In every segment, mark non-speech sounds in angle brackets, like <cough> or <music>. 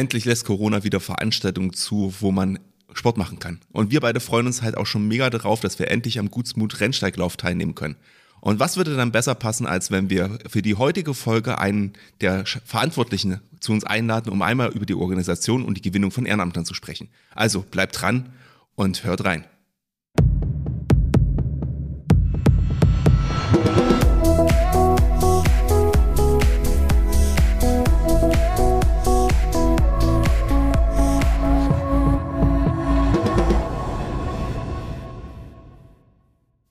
endlich lässt Corona wieder Veranstaltungen zu, wo man Sport machen kann. Und wir beide freuen uns halt auch schon mega darauf, dass wir endlich am Gutsmut Rennsteiglauf teilnehmen können. Und was würde dann besser passen, als wenn wir für die heutige Folge einen der Verantwortlichen zu uns einladen, um einmal über die Organisation und die Gewinnung von Ehrenamtern zu sprechen. Also bleibt dran und hört rein.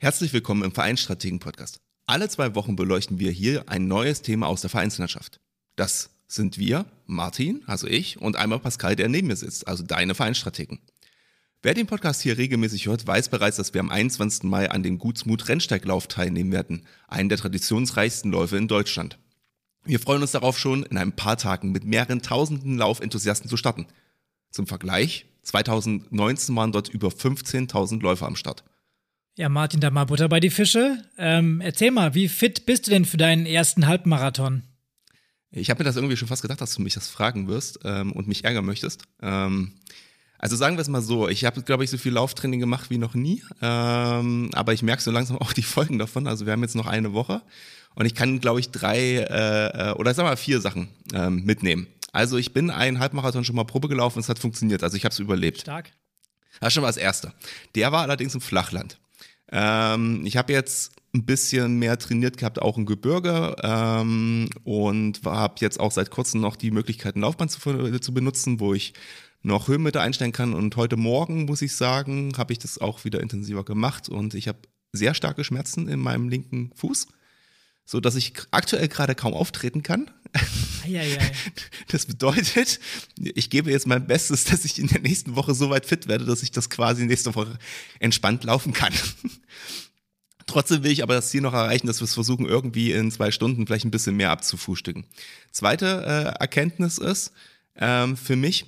Herzlich willkommen im Vereinsstrategen-Podcast. Alle zwei Wochen beleuchten wir hier ein neues Thema aus der Vereinslandschaft. Das sind wir, Martin, also ich, und einmal Pascal, der neben mir sitzt, also deine Vereinsstrategen. Wer den Podcast hier regelmäßig hört, weiß bereits, dass wir am 21. Mai an den Gutsmut Rennsteiglauf teilnehmen werden, einen der traditionsreichsten Läufe in Deutschland. Wir freuen uns darauf schon, in ein paar Tagen mit mehreren tausenden Laufenthusiasten zu starten. Zum Vergleich, 2019 waren dort über 15.000 Läufer am Start. Ja, Martin, da mal Butter bei die Fische. Ähm, erzähl mal, wie fit bist du denn für deinen ersten Halbmarathon? Ich habe mir das irgendwie schon fast gedacht, dass du mich das fragen wirst ähm, und mich ärgern möchtest. Ähm, also sagen wir es mal so, ich habe, glaube ich, so viel Lauftraining gemacht wie noch nie, ähm, aber ich merke so langsam <laughs> auch die Folgen davon. Also wir haben jetzt noch eine Woche und ich kann, glaube ich, drei äh, äh oder sagen wir mal vier Sachen ähm, mitnehmen. Also ich bin einen Halbmarathon schon mal Probe gelaufen, es hat funktioniert, also ich habe es überlebt. Stark. Das schon mal das Erste. Der war allerdings im Flachland. Ähm, ich habe jetzt ein bisschen mehr trainiert gehabt, auch im Gebirge ähm, und habe jetzt auch seit kurzem noch die Möglichkeit, ein Laufband zu, zu benutzen, wo ich noch Höhenmeter einstellen kann. Und heute Morgen, muss ich sagen, habe ich das auch wieder intensiver gemacht und ich habe sehr starke Schmerzen in meinem linken Fuß, so dass ich aktuell gerade kaum auftreten kann. Eieiei. <laughs> Das bedeutet, ich gebe jetzt mein Bestes, dass ich in der nächsten Woche so weit fit werde, dass ich das quasi nächste Woche entspannt laufen kann. <laughs> Trotzdem will ich aber das Ziel noch erreichen, dass wir es versuchen, irgendwie in zwei Stunden vielleicht ein bisschen mehr abzufrühstücken. Zweite äh, Erkenntnis ist ähm, für mich,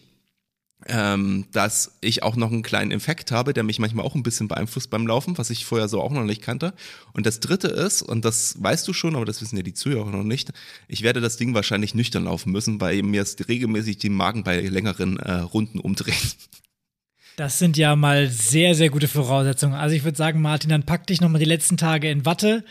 ähm, dass ich auch noch einen kleinen Infekt habe, der mich manchmal auch ein bisschen beeinflusst beim Laufen, was ich vorher so auch noch nicht kannte. Und das dritte ist, und das weißt du schon, aber das wissen ja die Zuhörer noch nicht, ich werde das Ding wahrscheinlich nüchtern laufen müssen, weil mir es regelmäßig die Magen bei längeren äh, Runden umdreht. Das sind ja mal sehr, sehr gute Voraussetzungen. Also ich würde sagen, Martin, dann pack dich nochmal die letzten Tage in Watte.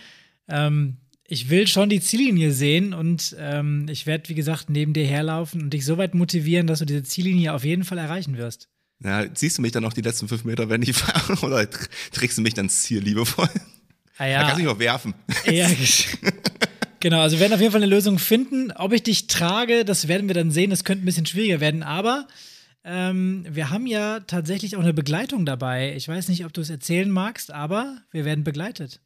Ähm, ich will schon die Ziellinie sehen und ähm, ich werde, wie gesagt, neben dir herlaufen und dich so weit motivieren, dass du diese Ziellinie auf jeden Fall erreichen wirst. Ja, siehst du mich dann auch die letzten fünf Meter, wenn ich fahre, <laughs> oder trägst du mich dann Ziel liebevoll? Ah, ja. Da kannst du mich auch werfen. Ja, <laughs> genau. Also wir werden auf jeden Fall eine Lösung finden. Ob ich dich trage, das werden wir dann sehen. Das könnte ein bisschen schwieriger werden, aber ähm, wir haben ja tatsächlich auch eine Begleitung dabei. Ich weiß nicht, ob du es erzählen magst, aber wir werden begleitet.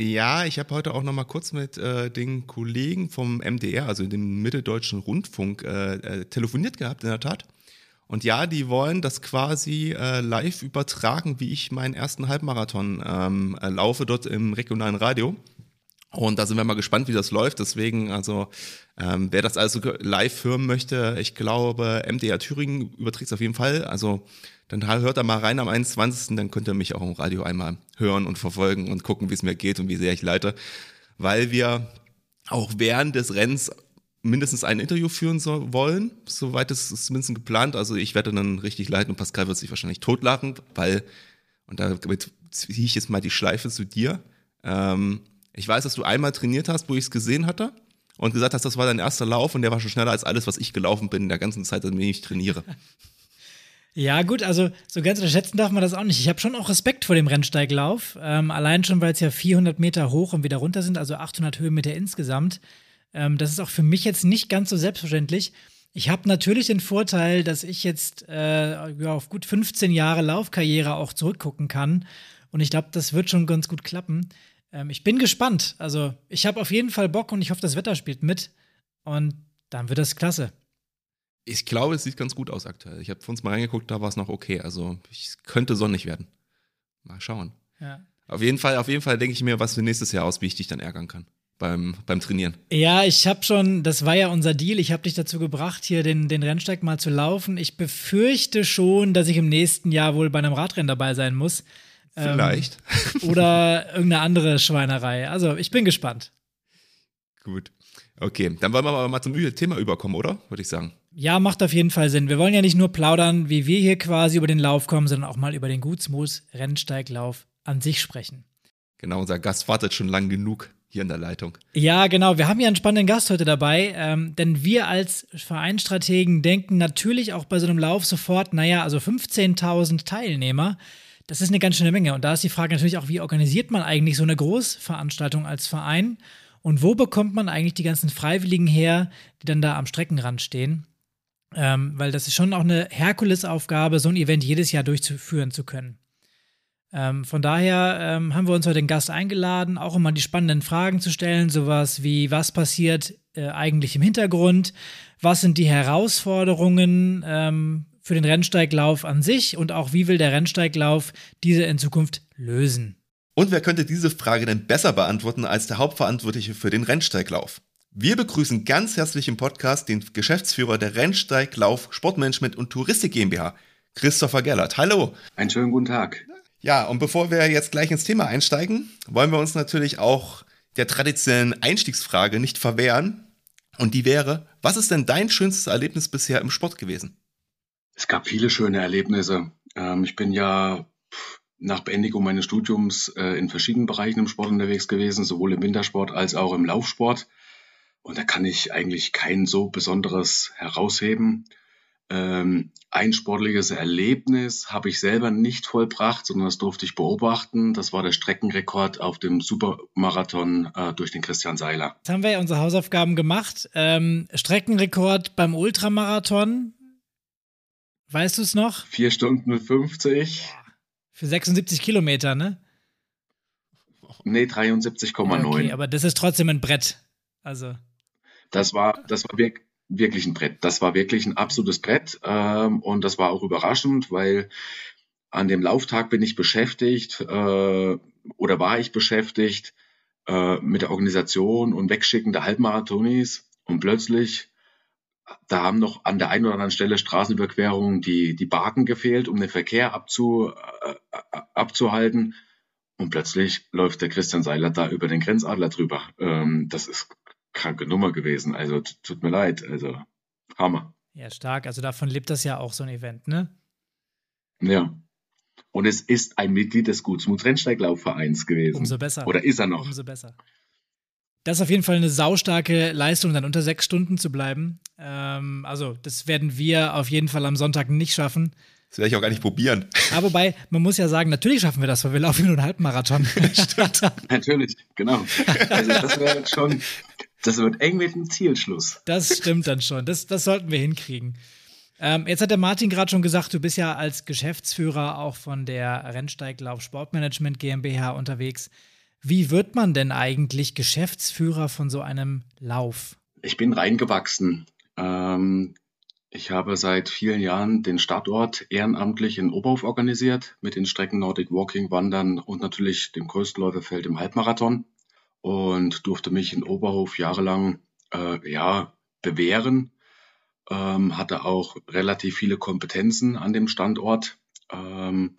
Ja, ich habe heute auch noch mal kurz mit äh, den Kollegen vom MDR, also dem Mitteldeutschen Rundfunk, äh, äh, telefoniert gehabt, in der Tat. Und ja, die wollen das quasi äh, live übertragen, wie ich meinen ersten Halbmarathon ähm, äh, laufe dort im regionalen Radio. Und da sind wir mal gespannt, wie das läuft. Deswegen, also ähm, wer das also live hören möchte, ich glaube, MDR Thüringen überträgt es auf jeden Fall. Also dann hört da mal rein am 21. Dann könnt ihr mich auch im Radio einmal hören und verfolgen und gucken, wie es mir geht und wie sehr ich leite. Weil wir auch während des Rennens mindestens ein Interview führen so, wollen. Soweit ist es zumindest geplant. Also ich werde dann richtig leiten und Pascal wird sich wahrscheinlich totlachen, weil, und damit ziehe ich jetzt mal die Schleife zu dir. Ähm, ich weiß, dass du einmal trainiert hast, wo ich es gesehen hatte und gesagt hast, das war dein erster Lauf und der war schon schneller als alles, was ich gelaufen bin in der ganzen Zeit, in der ich trainiere. Ja, gut, also so ganz unterschätzen darf man das auch nicht. Ich habe schon auch Respekt vor dem Rennsteiglauf. Ähm, allein schon, weil es ja 400 Meter hoch und wieder runter sind, also 800 Höhenmeter insgesamt. Ähm, das ist auch für mich jetzt nicht ganz so selbstverständlich. Ich habe natürlich den Vorteil, dass ich jetzt äh, ja, auf gut 15 Jahre Laufkarriere auch zurückgucken kann. Und ich glaube, das wird schon ganz gut klappen. Ähm, ich bin gespannt. Also, ich habe auf jeden Fall Bock und ich hoffe, das Wetter spielt mit. Und dann wird das klasse. Ich glaube, es sieht ganz gut aus aktuell. Ich habe von uns mal reingeguckt, da war es noch okay. Also es könnte sonnig werden. Mal schauen. Ja. Auf jeden Fall, auf jeden Fall denke ich mir, was für nächstes Jahr aus, wie ich dich dann ärgern kann beim, beim Trainieren. Ja, ich habe schon, das war ja unser Deal, ich habe dich dazu gebracht, hier den, den Rennsteig mal zu laufen. Ich befürchte schon, dass ich im nächsten Jahr wohl bei einem Radrennen dabei sein muss. Ähm, Vielleicht. Ähm, <laughs> oder irgendeine andere Schweinerei. Also ich bin gespannt. Gut. Okay, dann wollen wir aber mal zum Thema überkommen, oder? Würde ich sagen. Ja, macht auf jeden Fall Sinn. Wir wollen ja nicht nur plaudern, wie wir hier quasi über den Lauf kommen, sondern auch mal über den Gutsmoos Rennsteiglauf an sich sprechen. Genau, unser Gast wartet schon lang genug hier in der Leitung. Ja, genau. Wir haben hier einen spannenden Gast heute dabei, ähm, denn wir als Vereinsstrategen denken natürlich auch bei so einem Lauf sofort, naja, also 15.000 Teilnehmer, das ist eine ganz schöne Menge. Und da ist die Frage natürlich auch, wie organisiert man eigentlich so eine Großveranstaltung als Verein? Und wo bekommt man eigentlich die ganzen Freiwilligen her, die dann da am Streckenrand stehen? Ähm, weil das ist schon auch eine Herkulesaufgabe, so ein Event jedes Jahr durchzuführen zu können. Ähm, von daher ähm, haben wir uns heute den Gast eingeladen, auch um mal die spannenden Fragen zu stellen, sowas wie, was passiert äh, eigentlich im Hintergrund, was sind die Herausforderungen ähm, für den Rennsteiglauf an sich und auch wie will der Rennsteiglauf diese in Zukunft lösen. Und wer könnte diese Frage denn besser beantworten als der Hauptverantwortliche für den Rennsteiglauf? Wir begrüßen ganz herzlich im Podcast den Geschäftsführer der Rennsteiglauf Sportmanagement und Touristik GmbH, Christopher Gellert. Hallo. Einen schönen guten Tag. Ja, und bevor wir jetzt gleich ins Thema einsteigen, wollen wir uns natürlich auch der traditionellen Einstiegsfrage nicht verwehren. Und die wäre, was ist denn dein schönstes Erlebnis bisher im Sport gewesen? Es gab viele schöne Erlebnisse. Ähm, ich bin ja nach Beendigung meines Studiums äh, in verschiedenen Bereichen im Sport unterwegs gewesen, sowohl im Wintersport als auch im Laufsport. Und da kann ich eigentlich kein so besonderes herausheben. Ähm, ein sportliches Erlebnis habe ich selber nicht vollbracht, sondern das durfte ich beobachten. Das war der Streckenrekord auf dem Supermarathon äh, durch den Christian Seiler. Jetzt haben wir ja unsere Hausaufgaben gemacht. Ähm, Streckenrekord beim Ultramarathon. Weißt du es noch? 4 Stunden 50. Für 76 Kilometer, ne? Nee, 73,9. Okay, aber das ist trotzdem ein Brett. Also. Das war, das war wirklich, wirklich ein Brett. Das war wirklich ein absolutes Brett. Ähm, und das war auch überraschend, weil an dem Lauftag bin ich beschäftigt äh, oder war ich beschäftigt äh, mit der Organisation und Wegschicken der Halbmarathonis. Und plötzlich, da haben noch an der einen oder anderen Stelle Straßenüberquerungen die, die Barken gefehlt, um den Verkehr abzu, äh, abzuhalten. Und plötzlich läuft der Christian Seiler da über den Grenzadler drüber. Ähm, das ist kranke Nummer gewesen. Also tut mir leid. Also Hammer. Ja, stark. Also davon lebt das ja auch so ein Event, ne? Ja. Und es ist ein Mitglied des Gutsmuts Rennsteiglaufvereins gewesen. Umso besser. Oder ist er noch? Umso besser. Das ist auf jeden Fall eine saustarke Leistung, dann unter sechs Stunden zu bleiben. Ähm, also, das werden wir auf jeden Fall am Sonntag nicht schaffen. Das werde ich auch gar nicht probieren. Aber wobei, man muss ja sagen, natürlich schaffen wir das, weil wir laufen nur einen Halbmarathon. Stimmt. <laughs> <laughs> natürlich, genau. Also, das wäre schon, das wird eng mit dem Zielschluss. Das stimmt dann schon. Das, das sollten wir hinkriegen. Ähm, jetzt hat der Martin gerade schon gesagt, du bist ja als Geschäftsführer auch von der Rennsteiglauf Sportmanagement GmbH unterwegs. Wie wird man denn eigentlich Geschäftsführer von so einem Lauf? Ich bin reingewachsen. Ähm, ich habe seit vielen Jahren den Startort ehrenamtlich in Oberhof organisiert mit den Strecken Nordic Walking, Wandern und natürlich dem Größtläuferfeld im Halbmarathon und durfte mich in Oberhof jahrelang äh, ja, bewähren. Ähm, hatte auch relativ viele Kompetenzen an dem Standort. Ähm,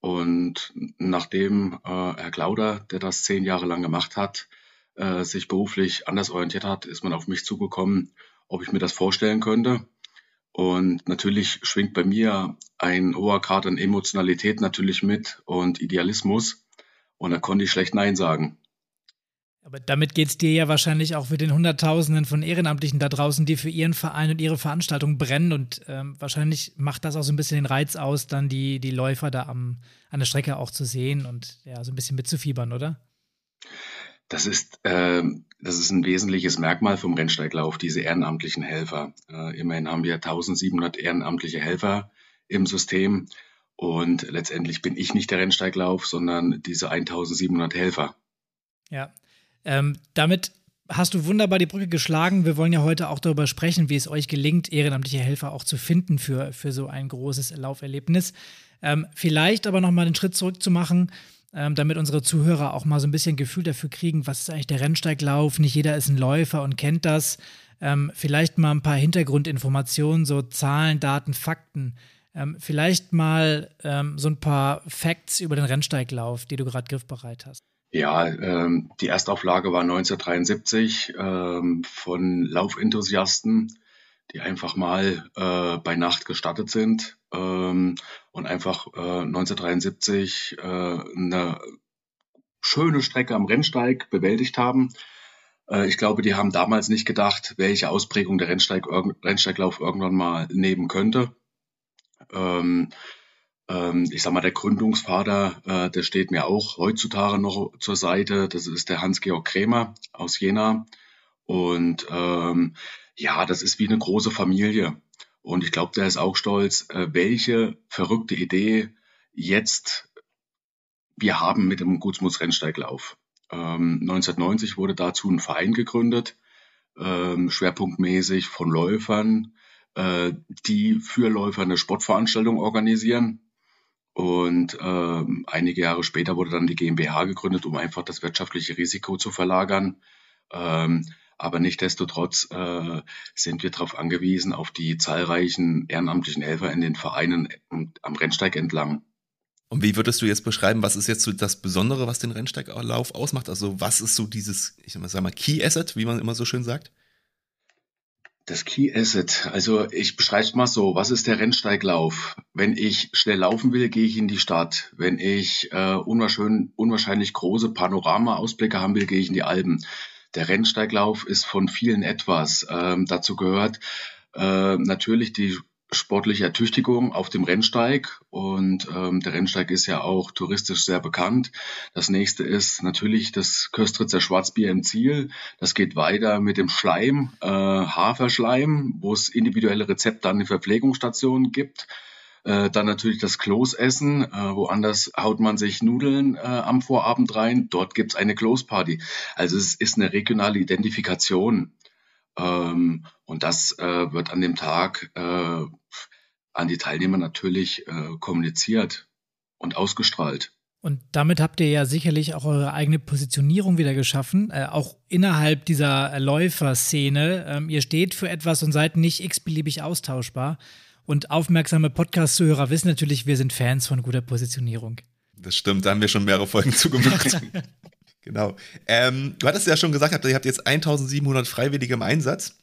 und nachdem äh, Herr Klauder, der das zehn Jahre lang gemacht hat, äh, sich beruflich anders orientiert hat, ist man auf mich zugekommen, ob ich mir das vorstellen könnte. Und natürlich schwingt bei mir ein hoher Grad an Emotionalität natürlich mit und Idealismus. Und da konnte ich schlecht Nein sagen. Aber damit geht es dir ja wahrscheinlich auch für den Hunderttausenden von Ehrenamtlichen da draußen, die für ihren Verein und ihre Veranstaltung brennen. Und ähm, wahrscheinlich macht das auch so ein bisschen den Reiz aus, dann die, die Läufer da am, an der Strecke auch zu sehen und ja, so ein bisschen mitzufiebern, oder? Das ist, äh, das ist ein wesentliches Merkmal vom Rennsteiglauf, diese ehrenamtlichen Helfer. Äh, immerhin haben wir 1700 ehrenamtliche Helfer im System. Und letztendlich bin ich nicht der Rennsteiglauf, sondern diese 1700 Helfer. Ja, ähm, damit hast du wunderbar die Brücke geschlagen. Wir wollen ja heute auch darüber sprechen, wie es euch gelingt, ehrenamtliche Helfer auch zu finden für, für so ein großes Lauferlebnis. Ähm, vielleicht aber nochmal einen Schritt zurück zu machen, ähm, damit unsere Zuhörer auch mal so ein bisschen Gefühl dafür kriegen, was ist eigentlich der Rennsteiglauf? Nicht jeder ist ein Läufer und kennt das. Ähm, vielleicht mal ein paar Hintergrundinformationen, so Zahlen, Daten, Fakten. Ähm, vielleicht mal ähm, so ein paar Facts über den Rennsteiglauf, die du gerade griffbereit hast. Ja, ähm, die Erstauflage war 1973 ähm, von Laufenthusiasten die einfach mal äh, bei Nacht gestartet sind ähm, und einfach äh, 1973 äh, eine schöne Strecke am Rennsteig bewältigt haben. Äh, ich glaube, die haben damals nicht gedacht, welche Ausprägung der Rennsteig, Rennsteiglauf irgendwann mal nehmen könnte. Ähm, ähm, ich sag mal, der Gründungsvater, äh, der steht mir auch heutzutage noch zur Seite. Das ist der Hans-Georg Krämer aus Jena. Und ähm, ja, das ist wie eine große Familie. Und ich glaube, der ist auch stolz, äh, welche verrückte Idee jetzt wir haben mit dem Gutsmuts Rennsteiglauf. Ähm, 1990 wurde dazu ein Verein gegründet, ähm, schwerpunktmäßig von Läufern, äh, die für Läufer eine Sportveranstaltung organisieren. Und ähm, einige Jahre später wurde dann die GmbH gegründet, um einfach das wirtschaftliche Risiko zu verlagern. Ähm, aber nichtdestotrotz äh, sind wir darauf angewiesen, auf die zahlreichen ehrenamtlichen Helfer in den Vereinen am Rennsteig entlang. Und wie würdest du jetzt beschreiben, was ist jetzt so das Besondere, was den Rennsteiglauf ausmacht? Also was ist so dieses, ich sag mal, Key Asset, wie man immer so schön sagt? Das Key Asset, also ich beschreibe es mal so, was ist der Rennsteiglauf? Wenn ich schnell laufen will, gehe ich in die Stadt. Wenn ich äh, unwahrscheinlich große Panorama-Ausblicke haben will, gehe ich in die Alpen. Der Rennsteiglauf ist von vielen etwas. Ähm, dazu gehört äh, natürlich die sportliche Ertüchtigung auf dem Rennsteig und ähm, der Rennsteig ist ja auch touristisch sehr bekannt. Das nächste ist natürlich das Köstritzer Schwarzbier im Ziel. Das geht weiter mit dem Schleim, äh, Haferschleim, wo es individuelle Rezepte an den Verpflegungsstationen gibt. Äh, dann natürlich das Kloßessen. Äh, woanders haut man sich Nudeln äh, am Vorabend rein. Dort gibt's eine Kloßparty. Also es ist eine regionale Identifikation. Ähm, und das äh, wird an dem Tag äh, an die Teilnehmer natürlich äh, kommuniziert und ausgestrahlt. Und damit habt ihr ja sicherlich auch eure eigene Positionierung wieder geschaffen, äh, auch innerhalb dieser Läuferszene. Ähm, ihr steht für etwas und seid nicht x-beliebig austauschbar. Und aufmerksame Podcast-Zuhörer wissen natürlich, wir sind Fans von guter Positionierung. Das stimmt, da haben wir schon mehrere Folgen <laughs> zugemacht. <laughs> Genau. Ähm, du hattest ja schon gesagt, ihr habt jetzt 1700 Freiwillige im Einsatz.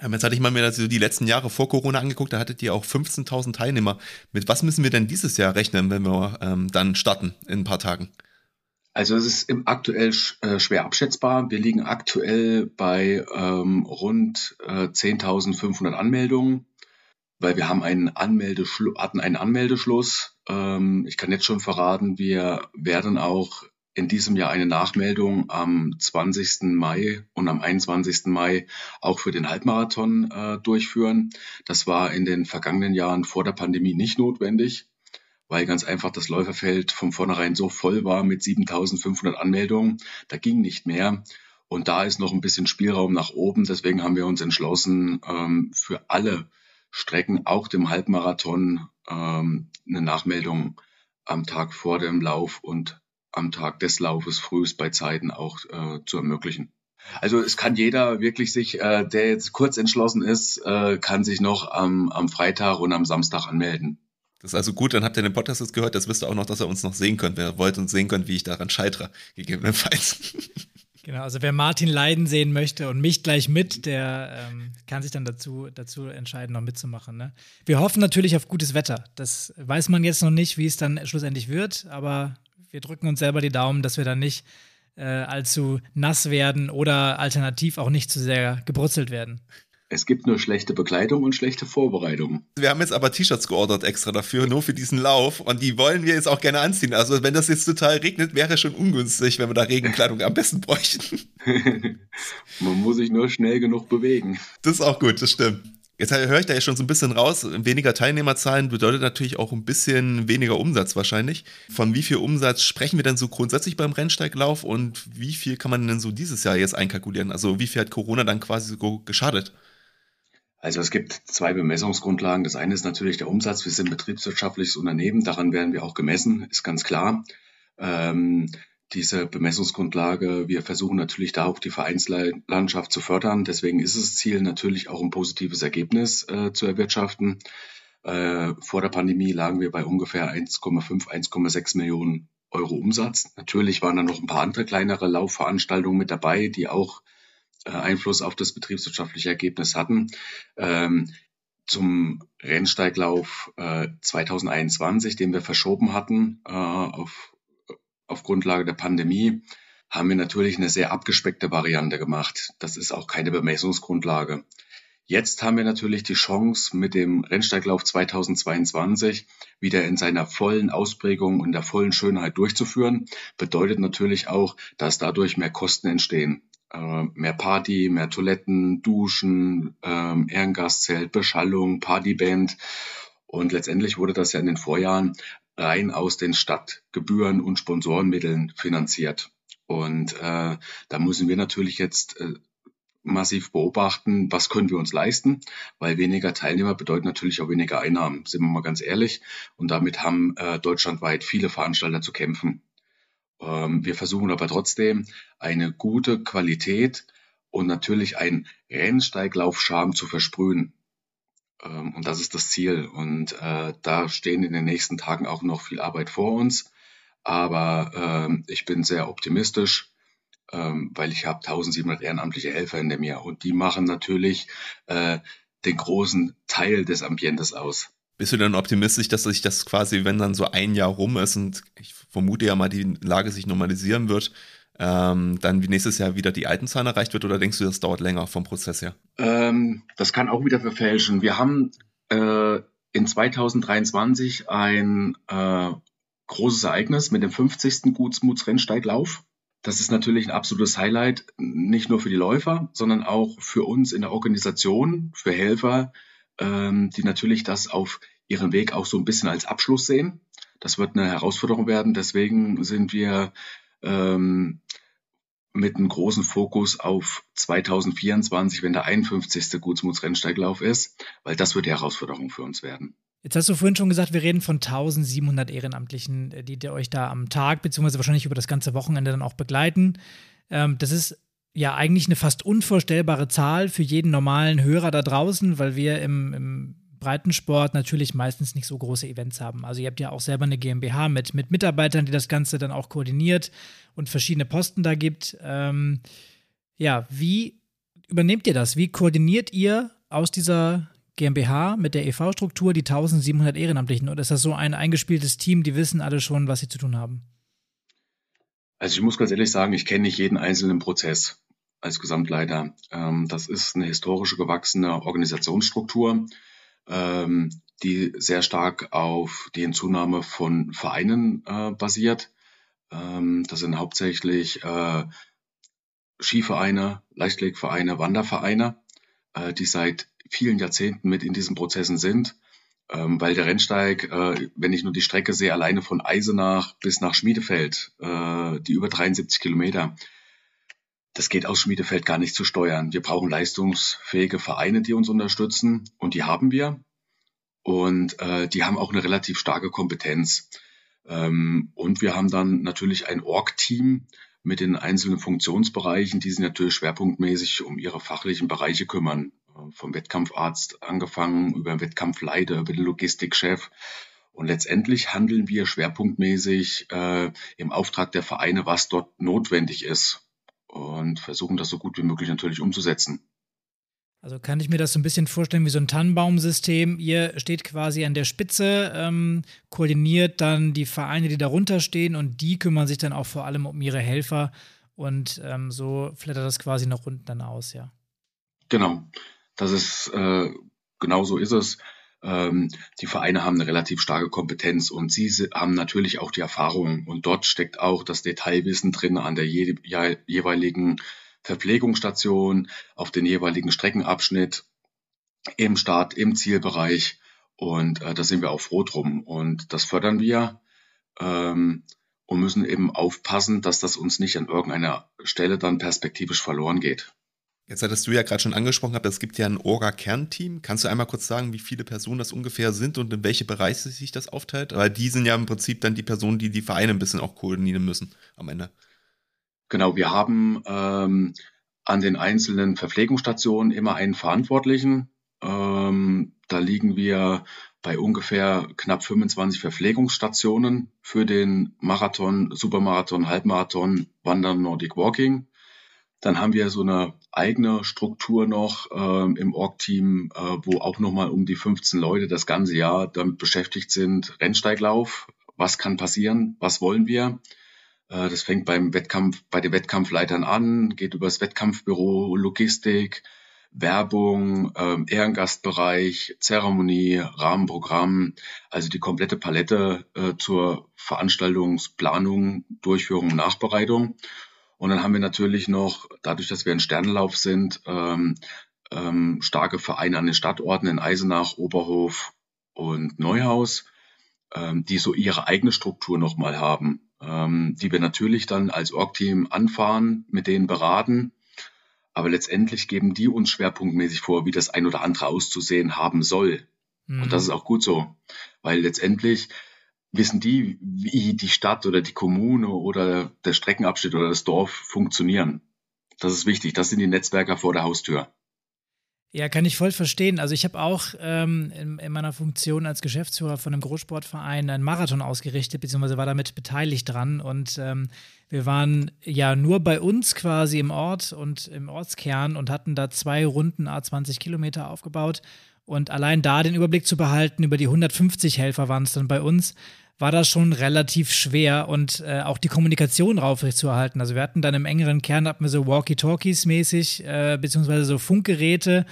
Ähm, jetzt hatte ich mal mir das so die letzten Jahre vor Corona angeguckt, da hattet ihr auch 15.000 Teilnehmer. Mit was müssen wir denn dieses Jahr rechnen, wenn wir ähm, dann starten in ein paar Tagen? Also es ist im aktuell äh, schwer abschätzbar. Wir liegen aktuell bei ähm, rund äh, 10.500 Anmeldungen, weil wir haben einen hatten einen Anmeldeschluss. Ähm, ich kann jetzt schon verraten, wir werden auch in diesem Jahr eine Nachmeldung am 20. Mai und am 21. Mai auch für den Halbmarathon äh, durchführen. Das war in den vergangenen Jahren vor der Pandemie nicht notwendig, weil ganz einfach das Läuferfeld von vornherein so voll war mit 7500 Anmeldungen. Da ging nicht mehr. Und da ist noch ein bisschen Spielraum nach oben. Deswegen haben wir uns entschlossen, ähm, für alle Strecken, auch dem Halbmarathon, ähm, eine Nachmeldung am Tag vor dem Lauf und am Tag des Laufes frühest bei Zeiten auch äh, zu ermöglichen. Also es kann jeder wirklich sich, äh, der jetzt kurz entschlossen ist, äh, kann sich noch am, am Freitag und am Samstag anmelden. Das ist also gut, dann habt ihr den Podcast jetzt gehört, das wisst ihr auch noch, dass ihr uns noch sehen könnt, wer wollt und sehen könnt, wie ich daran scheitere, gegebenenfalls. <laughs> Genau, also wer Martin leiden sehen möchte und mich gleich mit, der ähm, kann sich dann dazu, dazu entscheiden, noch mitzumachen. Ne? Wir hoffen natürlich auf gutes Wetter. Das weiß man jetzt noch nicht, wie es dann schlussendlich wird, aber wir drücken uns selber die Daumen, dass wir dann nicht äh, allzu nass werden oder alternativ auch nicht zu sehr gebrutzelt werden. Es gibt nur schlechte Bekleidung und schlechte Vorbereitung. Wir haben jetzt aber T-Shirts geordert extra dafür, nur für diesen Lauf. Und die wollen wir jetzt auch gerne anziehen. Also wenn das jetzt total regnet, wäre schon ungünstig, wenn wir da Regenkleidung am besten bräuchten. <laughs> Man muss sich nur schnell genug bewegen. Das ist auch gut, das stimmt. Jetzt höre ich da ja schon so ein bisschen raus. Weniger Teilnehmerzahlen bedeutet natürlich auch ein bisschen weniger Umsatz wahrscheinlich. Von wie viel Umsatz sprechen wir denn so grundsätzlich beim Rennsteiglauf und wie viel kann man denn so dieses Jahr jetzt einkalkulieren? Also wie viel hat Corona dann quasi so geschadet? Also es gibt zwei Bemessungsgrundlagen. Das eine ist natürlich der Umsatz. Wir sind betriebswirtschaftliches Unternehmen. Daran werden wir auch gemessen, ist ganz klar. Ähm, diese Bemessungsgrundlage. Wir versuchen natürlich da auch die Vereinslandschaft zu fördern. Deswegen ist es Ziel natürlich auch ein positives Ergebnis äh, zu erwirtschaften. Äh, vor der Pandemie lagen wir bei ungefähr 1,5, 1,6 Millionen Euro Umsatz. Natürlich waren da noch ein paar andere kleinere Laufveranstaltungen mit dabei, die auch äh, Einfluss auf das betriebswirtschaftliche Ergebnis hatten. Ähm, zum Rennsteiglauf äh, 2021, den wir verschoben hatten äh, auf, auf Grundlage der Pandemie, haben wir natürlich eine sehr abgespeckte Variante gemacht. Das ist auch keine Bemessungsgrundlage. Jetzt haben wir natürlich die Chance, mit dem Rennsteiglauf 2022 wieder in seiner vollen Ausprägung und der vollen Schönheit durchzuführen. Bedeutet natürlich auch, dass dadurch mehr Kosten entstehen. Äh, mehr Party, mehr Toiletten, Duschen, ähm, Ehrengastzelt, Beschallung, Partyband. Und letztendlich wurde das ja in den Vorjahren rein aus den Stadtgebühren und Sponsorenmitteln finanziert. Und äh, da müssen wir natürlich jetzt äh, massiv beobachten, was können wir uns leisten, weil weniger Teilnehmer bedeutet natürlich auch weniger Einnahmen, sind wir mal ganz ehrlich. Und damit haben äh, deutschlandweit viele Veranstalter zu kämpfen. Ähm, wir versuchen aber trotzdem eine gute Qualität und natürlich einen Rennsteiglaufscham zu versprühen. Ähm, und das ist das Ziel. Und äh, da stehen in den nächsten Tagen auch noch viel Arbeit vor uns. Aber ähm, ich bin sehr optimistisch, ähm, weil ich habe 1700 ehrenamtliche Helfer in mir und die machen natürlich äh, den großen Teil des Ambientes aus. Bist du dann optimistisch, dass sich das quasi, wenn dann so ein Jahr rum ist und ich vermute ja mal, die Lage sich normalisieren wird, ähm, dann nächstes Jahr wieder die alten Zahlen erreicht wird oder denkst du, das dauert länger vom Prozess her? Ähm, das kann auch wieder verfälschen. Wir haben äh, in 2023 ein äh, großes Ereignis mit dem 50. Gutsmuts-Rennsteiglauf. Das ist natürlich ein absolutes Highlight, nicht nur für die Läufer, sondern auch für uns in der Organisation, für Helfer, ähm, die natürlich das auf ihrem Weg auch so ein bisschen als Abschluss sehen. Das wird eine Herausforderung werden. Deswegen sind wir ähm, mit einem großen Fokus auf 2024, wenn der 51. Gutsmuts-Rennsteiglauf ist, weil das wird die Herausforderung für uns werden. Jetzt hast du vorhin schon gesagt, wir reden von 1700 Ehrenamtlichen, äh, die, die euch da am Tag beziehungsweise wahrscheinlich über das ganze Wochenende dann auch begleiten. Ähm, das ist ja eigentlich eine fast unvorstellbare Zahl für jeden normalen Hörer da draußen, weil wir im, im Breitensport natürlich meistens nicht so große Events haben. Also ihr habt ja auch selber eine GmbH mit, mit Mitarbeitern, die das Ganze dann auch koordiniert und verschiedene Posten da gibt. Ähm, ja, wie übernehmt ihr das? Wie koordiniert ihr aus dieser GmbH mit der EV-Struktur die 1700 Ehrenamtlichen? Oder ist das so ein eingespieltes Team, die wissen alle schon, was sie zu tun haben? Also ich muss ganz ehrlich sagen, ich kenne nicht jeden einzelnen Prozess als Gesamtleiter. Ähm, das ist eine historische gewachsene Organisationsstruktur, ähm, die sehr stark auf die Hinzunahme von Vereinen äh, basiert. Ähm, das sind hauptsächlich äh, Skivereine, Leichtlegvereine, Wandervereine, äh, die seit vielen Jahrzehnten mit in diesen Prozessen sind, ähm, weil der Rennsteig, äh, wenn ich nur die Strecke sehe, alleine von Eisenach bis nach Schmiedefeld, äh, die über 73 Kilometer, das geht aus Schmiedefeld gar nicht zu steuern. Wir brauchen leistungsfähige Vereine, die uns unterstützen und die haben wir. Und äh, die haben auch eine relativ starke Kompetenz. Ähm, und wir haben dann natürlich ein Org-Team mit den einzelnen Funktionsbereichen, die sich natürlich schwerpunktmäßig um ihre fachlichen Bereiche kümmern vom Wettkampfarzt angefangen, über Wettkampfleiter, über den Logistikchef. Und letztendlich handeln wir schwerpunktmäßig äh, im Auftrag der Vereine, was dort notwendig ist und versuchen das so gut wie möglich natürlich umzusetzen. Also kann ich mir das so ein bisschen vorstellen wie so ein Tannenbaumsystem. Ihr steht quasi an der Spitze, ähm, koordiniert dann die Vereine, die darunter stehen und die kümmern sich dann auch vor allem um ihre Helfer und ähm, so flattert das quasi nach unten dann aus, ja. Genau. Das ist, äh, genau so ist es. Ähm, die Vereine haben eine relativ starke Kompetenz und sie haben natürlich auch die Erfahrung. Und dort steckt auch das Detailwissen drin an der je, je, jeweiligen Verpflegungsstation, auf den jeweiligen Streckenabschnitt, im Start, im Zielbereich. Und äh, da sind wir auch froh drum. Und das fördern wir ähm, und müssen eben aufpassen, dass das uns nicht an irgendeiner Stelle dann perspektivisch verloren geht. Jetzt hattest du ja gerade schon angesprochen, gehabt, es gibt ja ein Orga-Kernteam. Kannst du einmal kurz sagen, wie viele Personen das ungefähr sind und in welche Bereiche sich das aufteilt? Weil die sind ja im Prinzip dann die Personen, die die Vereine ein bisschen auch koordinieren müssen am Ende. Genau, wir haben ähm, an den einzelnen Verpflegungsstationen immer einen Verantwortlichen. Ähm, da liegen wir bei ungefähr knapp 25 Verpflegungsstationen für den Marathon, Supermarathon, Halbmarathon, Wandern, Nordic Walking. Dann haben wir so eine eigene Struktur noch ähm, im Org-Team, äh, wo auch nochmal um die 15 Leute das ganze Jahr damit beschäftigt sind. Rennsteiglauf, was kann passieren, was wollen wir? Äh, das fängt beim Wettkampf, bei den Wettkampfleitern an, geht über das Wettkampfbüro, Logistik, Werbung, äh, Ehrengastbereich, Zeremonie, Rahmenprogramm, also die komplette Palette äh, zur Veranstaltungsplanung, Durchführung, Nachbereitung. Und dann haben wir natürlich noch, dadurch, dass wir ein Sternenlauf sind, ähm, ähm, starke Vereine an den Stadtorten in Eisenach, Oberhof und Neuhaus, ähm, die so ihre eigene Struktur nochmal haben, ähm, die wir natürlich dann als Org-Team anfahren, mit denen beraten. Aber letztendlich geben die uns schwerpunktmäßig vor, wie das ein oder andere auszusehen haben soll. Mhm. Und das ist auch gut so, weil letztendlich wissen die, wie die Stadt oder die Kommune oder der Streckenabschnitt oder das Dorf funktionieren. Das ist wichtig. Das sind die Netzwerker vor der Haustür. Ja, kann ich voll verstehen. Also ich habe auch ähm, in, in, meiner Funktion als Geschäftsführer von einem Großsportverein einen Marathon ausgerichtet, beziehungsweise war damit beteiligt dran. Und ähm, wir waren ja nur bei uns quasi im Ort und im Ortskern und hatten da zwei Runden A20 Kilometer aufgebaut. Und allein da den Überblick zu behalten, über die 150 Helfer waren es dann bei uns, war das schon relativ schwer und äh, auch die Kommunikation aufrecht zu erhalten. Also wir hatten dann im engeren Kern hatten wir so Walkie-Talkies mäßig, äh, beziehungsweise so Funkgeräte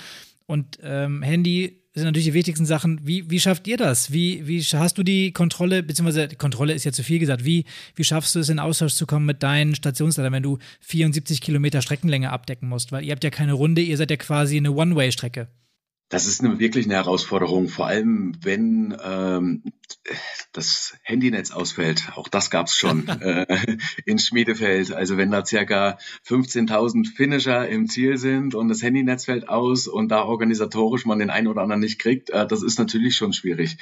und ähm, Handy sind natürlich die wichtigsten Sachen. Wie, wie schafft ihr das? Wie, wie hast du die Kontrolle, beziehungsweise die Kontrolle ist ja zu viel gesagt, wie, wie schaffst du es, in Austausch zu kommen mit deinen Stationsleitern, wenn du 74 Kilometer Streckenlänge abdecken musst? Weil ihr habt ja keine Runde, ihr seid ja quasi eine One-Way-Strecke. Das ist eine, wirklich eine Herausforderung, vor allem wenn ähm, das Handynetz ausfällt. Auch das gab es schon <laughs> äh, in Schmiedefeld. Also wenn da circa 15.000 Finisher im Ziel sind und das Handynetz fällt aus und da organisatorisch man den einen oder anderen nicht kriegt, äh, das ist natürlich schon schwierig.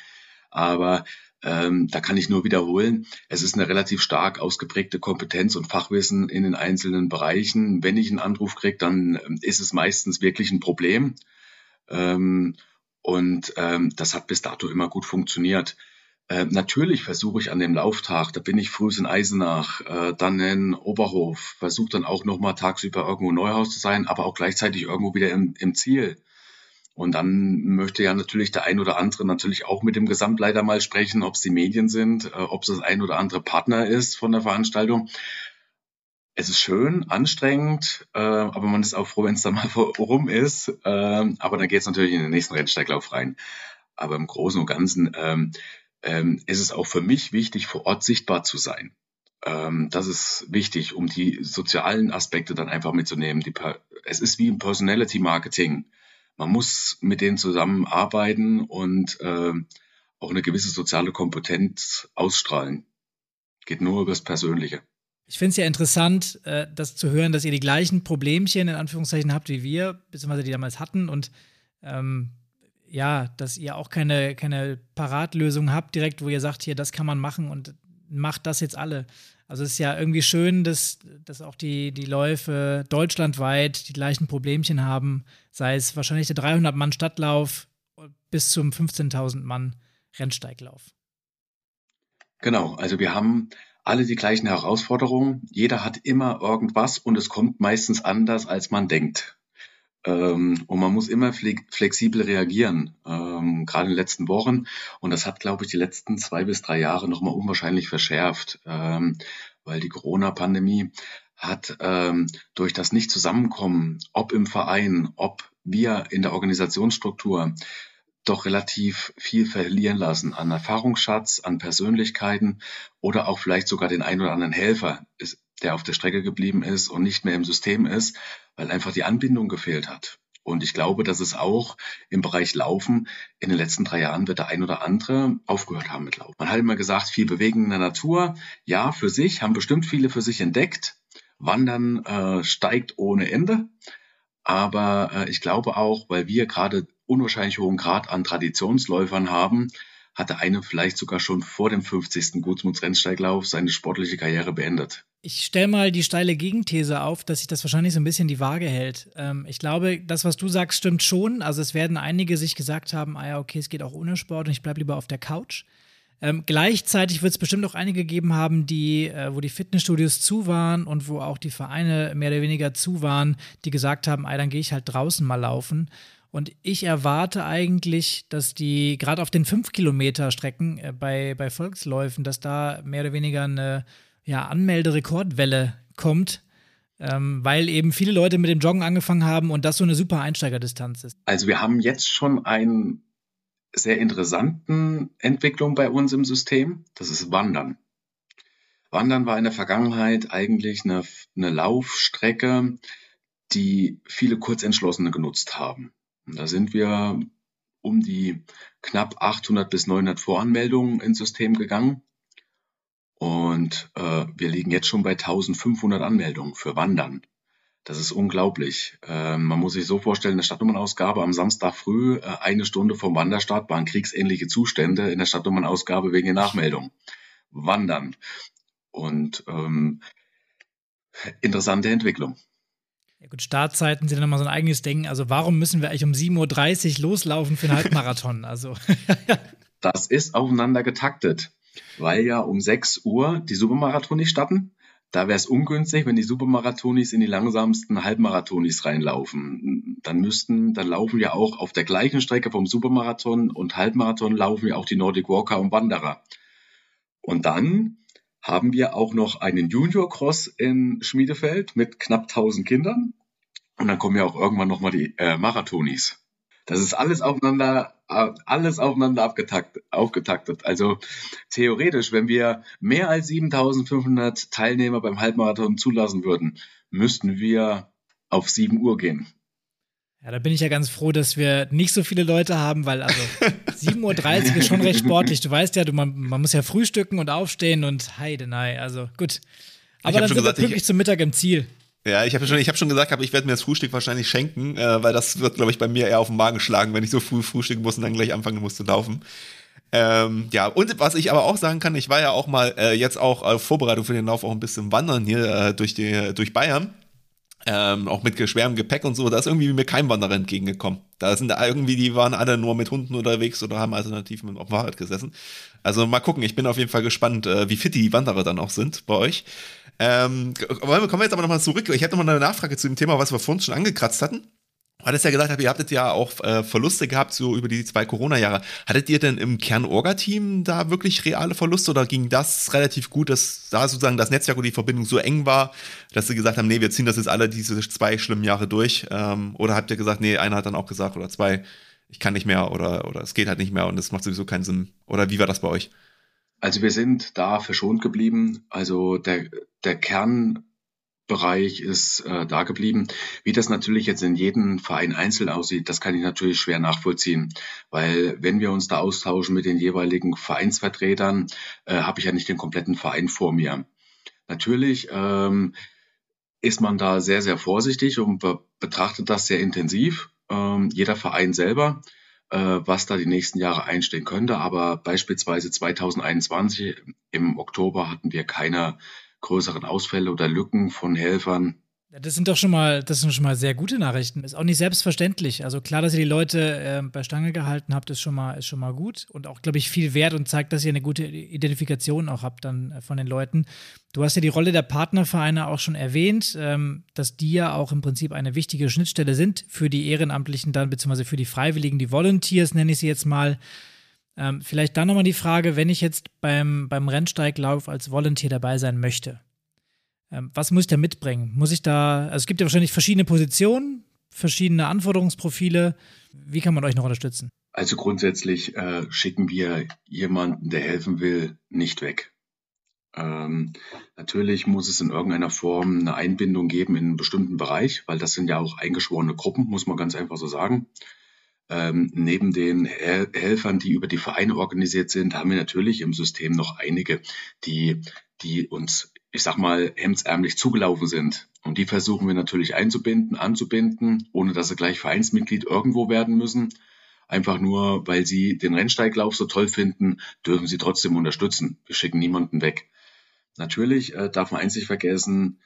Aber ähm, da kann ich nur wiederholen, es ist eine relativ stark ausgeprägte Kompetenz und Fachwissen in den einzelnen Bereichen. Wenn ich einen Anruf kriege, dann ähm, ist es meistens wirklich ein Problem. Ähm, und ähm, das hat bis dato immer gut funktioniert. Äh, natürlich versuche ich an dem Lauftag, da bin ich früh in Eisenach, äh, dann in Oberhof, versuche dann auch nochmal tagsüber irgendwo Neuhaus zu sein, aber auch gleichzeitig irgendwo wieder im, im Ziel. Und dann möchte ja natürlich der ein oder andere natürlich auch mit dem Gesamtleiter mal sprechen, ob es die Medien sind, äh, ob es das ein oder andere Partner ist von der Veranstaltung es ist schön, anstrengend, äh, aber man ist auch froh, wenn es dann mal <laughs> rum ist. Äh, aber dann geht es natürlich in den nächsten Rennsteiglauf rein. Aber im Großen und Ganzen ähm, ähm, ist es auch für mich wichtig, vor Ort sichtbar zu sein. Ähm, das ist wichtig, um die sozialen Aspekte dann einfach mitzunehmen. Die, es ist wie ein Personality Marketing. Man muss mit denen zusammenarbeiten und äh, auch eine gewisse soziale Kompetenz ausstrahlen. Geht nur über das Persönliche. Ich finde es ja interessant, äh, das zu hören, dass ihr die gleichen Problemchen in Anführungszeichen habt wie wir, beziehungsweise die damals hatten und ähm, ja, dass ihr auch keine, keine Paratlösung habt direkt, wo ihr sagt, hier, das kann man machen und macht das jetzt alle. Also es ist ja irgendwie schön, dass, dass auch die, die Läufe deutschlandweit die gleichen Problemchen haben, sei es wahrscheinlich der 300-Mann-Stadtlauf bis zum 15.000 Mann Rennsteiglauf. Genau, also wir haben alle die gleichen Herausforderungen. Jeder hat immer irgendwas und es kommt meistens anders, als man denkt. Ähm, und man muss immer flexibel reagieren, ähm, gerade in den letzten Wochen. Und das hat, glaube ich, die letzten zwei bis drei Jahre nochmal unwahrscheinlich verschärft, ähm, weil die Corona-Pandemie hat durch das Nicht-Zusammenkommen, ob im Verein, ob wir in der Organisationsstruktur, doch relativ viel verlieren lassen an Erfahrungsschatz, an Persönlichkeiten oder auch vielleicht sogar den einen oder anderen Helfer, der auf der Strecke geblieben ist und nicht mehr im System ist, weil einfach die Anbindung gefehlt hat. Und ich glaube, dass es auch im Bereich Laufen in den letzten drei Jahren wird der ein oder andere aufgehört haben mit Laufen. Man hat immer gesagt, viel Bewegung in der Natur. Ja, für sich, haben bestimmt viele für sich entdeckt. Wandern äh, steigt ohne Ende. Aber äh, ich glaube auch, weil wir gerade unwahrscheinlich hohen Grad an Traditionsläufern haben, hat der eine vielleicht sogar schon vor dem 50. Gutsmunds-Rennsteiglauf seine sportliche Karriere beendet. Ich stelle mal die steile Gegenthese auf, dass sich das wahrscheinlich so ein bisschen die Waage hält. Ähm, ich glaube, das, was du sagst, stimmt schon. Also es werden einige sich gesagt haben, ah ja, okay, es geht auch ohne Sport und ich bleibe lieber auf der Couch. Ähm, gleichzeitig wird es bestimmt auch einige gegeben haben, die, äh, wo die Fitnessstudios zu waren und wo auch die Vereine mehr oder weniger zu waren, die gesagt haben, ey, dann gehe ich halt draußen mal laufen. Und ich erwarte eigentlich, dass die, gerade auf den 5-Kilometer-Strecken äh, bei, bei Volksläufen, dass da mehr oder weniger eine ja, Anmelderekordwelle kommt, ähm, weil eben viele Leute mit dem Joggen angefangen haben und das so eine super Einsteigerdistanz ist. Also wir haben jetzt schon einen sehr interessanten Entwicklung bei uns im System. Das ist Wandern. Wandern war in der Vergangenheit eigentlich eine, eine Laufstrecke, die viele Kurzentschlossene genutzt haben. Und da sind wir um die knapp 800 bis 900 Voranmeldungen ins System gegangen. Und äh, wir liegen jetzt schon bei 1500 Anmeldungen für Wandern. Das ist unglaublich. Äh, man muss sich so vorstellen, eine Stadtnummernausgabe am Samstag früh, äh, eine Stunde vom Wanderstart waren kriegsähnliche Zustände in der Stadtnummernausgabe wegen der Nachmeldung. Wandern. Und ähm, interessante Entwicklung. Ja gut, Startzeiten sind dann nochmal so ein eigenes Ding. Also warum müssen wir eigentlich um 7.30 Uhr loslaufen für einen Halbmarathon? <laughs> Also. das ist aufeinander getaktet, weil ja um 6 Uhr die Supermarathonis starten. Da wäre es ungünstig, wenn die Supermarathonis in die langsamsten Halbmarathonis reinlaufen. Dann müssten, dann laufen ja auch auf der gleichen Strecke vom Supermarathon und Halbmarathon laufen ja auch die Nordic Walker und Wanderer. Und dann haben wir auch noch einen Junior Cross in Schmiedefeld mit knapp 1000 Kindern. Und dann kommen ja auch irgendwann nochmal die äh, Marathonis. Das ist alles aufeinander, äh, alles aufeinander abgetaktet, aufgetaktet. Also theoretisch, wenn wir mehr als 7500 Teilnehmer beim Halbmarathon zulassen würden, müssten wir auf 7 Uhr gehen. Ja, da bin ich ja ganz froh, dass wir nicht so viele Leute haben, weil also <laughs> 7.30 Uhr ist schon recht sportlich. Du weißt ja, du, man, man muss ja frühstücken und aufstehen und heidenei. Also gut. Aber dann sind gesagt, wir pünktlich ich, zum Mittag im Ziel. Ja, ich habe schon, ich hab schon gesagt, ich werde mir das Frühstück wahrscheinlich schenken, äh, weil das wird, glaube ich, bei mir eher auf den Magen schlagen, wenn ich so früh frühstücken muss und dann gleich anfangen muss zu laufen. Ähm, ja, und was ich aber auch sagen kann, ich war ja auch mal äh, jetzt auch äh, Vorbereitung für den Lauf auch ein bisschen wandern hier äh, durch, die, durch Bayern ähm, auch mit schwerem Gepäck und so, da ist irgendwie mir kein Wanderer entgegengekommen. Da sind da irgendwie, die waren alle nur mit Hunden unterwegs oder haben alternativ mit dem Fahrrad gesessen. Also mal gucken, ich bin auf jeden Fall gespannt, äh, wie fit die Wanderer dann auch sind bei euch. Ähm, kommen wir jetzt aber nochmal zurück. Ich hätte nochmal eine Nachfrage zu dem Thema, was wir vorhin schon angekratzt hatten hattest ja gesagt, ihr habtet ja auch äh, Verluste gehabt, so über die zwei Corona-Jahre. Hattet ihr denn im Kern-Orga-Team da wirklich reale Verluste oder ging das relativ gut, dass da sozusagen das Netzwerk und die Verbindung so eng war, dass sie gesagt haben, nee, wir ziehen das jetzt alle diese zwei schlimmen Jahre durch? Ähm, oder habt ihr gesagt, nee, einer hat dann auch gesagt oder zwei, ich kann nicht mehr oder, oder es geht halt nicht mehr und es macht sowieso keinen Sinn? Oder wie war das bei euch? Also wir sind da verschont geblieben. Also der, der Kern Bereich ist äh, da geblieben. Wie das natürlich jetzt in jedem Verein einzeln aussieht, das kann ich natürlich schwer nachvollziehen, weil wenn wir uns da austauschen mit den jeweiligen Vereinsvertretern, äh, habe ich ja nicht den kompletten Verein vor mir. Natürlich ähm, ist man da sehr, sehr vorsichtig und be betrachtet das sehr intensiv. Ähm, jeder Verein selber, äh, was da die nächsten Jahre einstehen könnte. Aber beispielsweise 2021 im Oktober hatten wir keine größeren Ausfälle oder Lücken von Helfern. Das sind doch schon mal, das sind schon mal sehr gute Nachrichten. Ist auch nicht selbstverständlich. Also klar, dass ihr die Leute äh, bei Stange gehalten habt, ist schon mal, ist schon mal gut und auch, glaube ich, viel wert und zeigt, dass ihr eine gute Identifikation auch habt dann äh, von den Leuten. Du hast ja die Rolle der Partnervereine auch schon erwähnt, ähm, dass die ja auch im Prinzip eine wichtige Schnittstelle sind für die Ehrenamtlichen dann, beziehungsweise für die Freiwilligen, die Volunteers, nenne ich sie jetzt mal. Ähm, vielleicht dann nochmal die Frage, wenn ich jetzt beim, beim Rennsteiglauf als Volunteer dabei sein möchte, ähm, was muss ich da mitbringen? Muss ich da, also es gibt ja wahrscheinlich verschiedene Positionen, verschiedene Anforderungsprofile. Wie kann man euch noch unterstützen? Also grundsätzlich äh, schicken wir jemanden, der helfen will, nicht weg. Ähm, natürlich muss es in irgendeiner Form eine Einbindung geben in einen bestimmten Bereich, weil das sind ja auch eingeschworene Gruppen, muss man ganz einfach so sagen. Ähm, neben den Hel Helfern, die über die Vereine organisiert sind, haben wir natürlich im System noch einige, die, die uns, ich sag mal, hemdsärmlich zugelaufen sind. Und die versuchen wir natürlich einzubinden, anzubinden, ohne dass sie gleich Vereinsmitglied irgendwo werden müssen. Einfach nur, weil sie den Rennsteiglauf so toll finden, dürfen sie trotzdem unterstützen. Wir schicken niemanden weg. Natürlich äh, darf man eins nicht vergessen,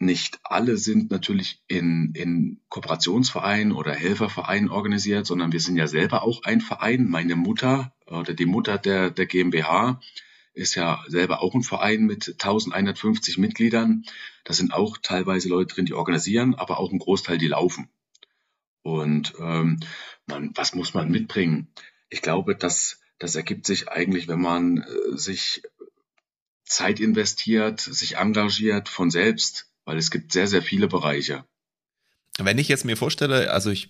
nicht alle sind natürlich in, in Kooperationsvereinen oder Helfervereinen organisiert, sondern wir sind ja selber auch ein Verein. Meine Mutter oder die Mutter der, der GmbH ist ja selber auch ein Verein mit 1150 Mitgliedern. Da sind auch teilweise Leute drin, die organisieren, aber auch ein Großteil, die laufen. Und ähm, man, was muss man mitbringen? Ich glaube, dass das ergibt sich eigentlich, wenn man äh, sich Zeit investiert, sich engagiert von selbst, weil es gibt sehr, sehr viele Bereiche. Wenn ich jetzt mir vorstelle, also ich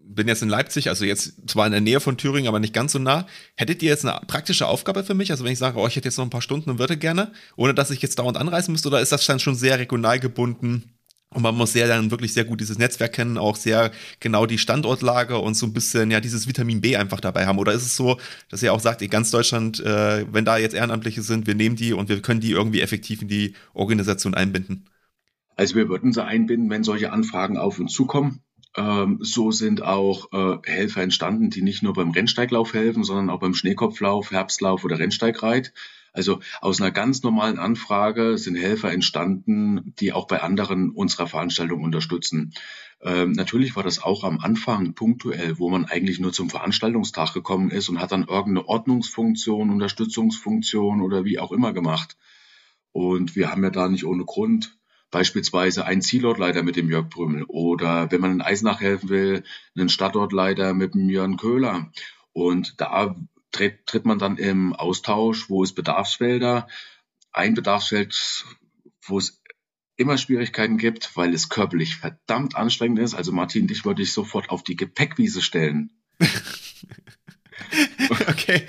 bin jetzt in Leipzig, also jetzt zwar in der Nähe von Thüringen, aber nicht ganz so nah. Hättet ihr jetzt eine praktische Aufgabe für mich? Also wenn ich sage, oh, ich hätte jetzt noch ein paar Stunden und würde gerne, ohne dass ich jetzt dauernd anreisen müsste, oder ist das dann schon sehr regional gebunden? Und man muss sehr dann wirklich sehr gut dieses Netzwerk kennen, auch sehr genau die Standortlage und so ein bisschen ja dieses Vitamin B einfach dabei haben. Oder ist es so, dass ihr auch sagt, in ganz Deutschland, äh, wenn da jetzt Ehrenamtliche sind, wir nehmen die und wir können die irgendwie effektiv in die Organisation einbinden? Also wir würden sie einbinden, wenn solche Anfragen auf uns zukommen. Ähm, so sind auch äh, Helfer entstanden, die nicht nur beim Rennsteiglauf helfen, sondern auch beim Schneekopflauf, Herbstlauf oder Rennsteigreit. Also aus einer ganz normalen Anfrage sind Helfer entstanden, die auch bei anderen unserer Veranstaltungen unterstützen. Ähm, natürlich war das auch am Anfang punktuell, wo man eigentlich nur zum Veranstaltungstag gekommen ist und hat dann irgendeine Ordnungsfunktion, Unterstützungsfunktion oder wie auch immer gemacht. Und wir haben ja da nicht ohne Grund beispielsweise einen Zielortleiter mit dem Jörg Brümmel oder wenn man in Eisenach helfen will, einen Stadtortleiter mit dem Jörn Köhler. Und da tritt, tritt man dann im Austausch, wo es Bedarfsfelder, ein Bedarfsfeld, wo es immer Schwierigkeiten gibt, weil es körperlich verdammt anstrengend ist. Also Martin, dich wollte ich sofort auf die Gepäckwiese stellen. <laughs> <laughs> okay.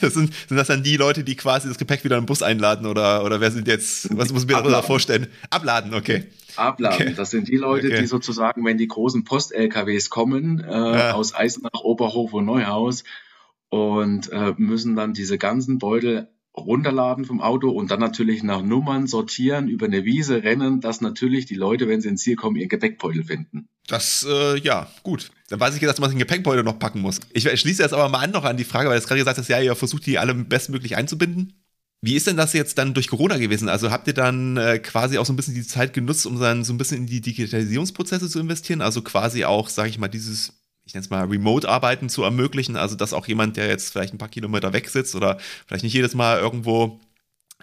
Das sind, sind das dann die Leute, die quasi das Gepäck wieder im Bus einladen oder, oder wer sind jetzt, was muss ich mir darunter vorstellen? Abladen, okay. Abladen. Okay. Das sind die Leute, okay. die sozusagen, wenn die großen Post-LKWs kommen, äh, ja. aus Eisenach, Oberhof und Neuhaus und äh, müssen dann diese ganzen Beutel runterladen vom Auto und dann natürlich nach Nummern sortieren, über eine Wiese rennen, dass natürlich die Leute, wenn sie ins Ziel kommen, ihr Gepäckbeutel finden. Das, äh, ja, gut. Dann weiß ich jetzt, dass man den Gepäckbeutel noch packen muss. Ich schließe jetzt aber mal an noch an die Frage, weil du gerade gesagt hast, ja, ihr versucht die alle bestmöglich einzubinden. Wie ist denn das jetzt dann durch Corona gewesen? Also habt ihr dann äh, quasi auch so ein bisschen die Zeit genutzt, um dann so ein bisschen in die Digitalisierungsprozesse zu investieren? Also quasi auch, sage ich mal, dieses ich nenne es mal Remote-Arbeiten zu ermöglichen, also dass auch jemand, der jetzt vielleicht ein paar Kilometer weg sitzt oder vielleicht nicht jedes Mal irgendwo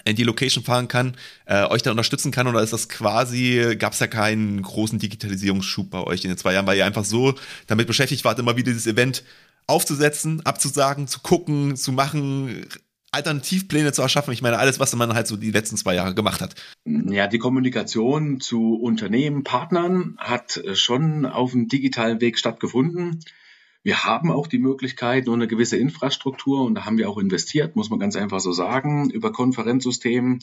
in die Location fahren kann, äh, euch da unterstützen kann oder ist das quasi, gab es ja keinen großen Digitalisierungsschub bei euch in den zwei Jahren, weil ihr einfach so damit beschäftigt wart, immer wieder dieses Event aufzusetzen, abzusagen, zu gucken, zu machen, Alternativpläne zu erschaffen. Ich meine, alles, was man halt so die letzten zwei Jahre gemacht hat. Ja, die Kommunikation zu Unternehmen, Partnern hat schon auf dem digitalen Weg stattgefunden. Wir haben auch die Möglichkeit und eine gewisse Infrastruktur und da haben wir auch investiert, muss man ganz einfach so sagen, über Konferenzsystemen.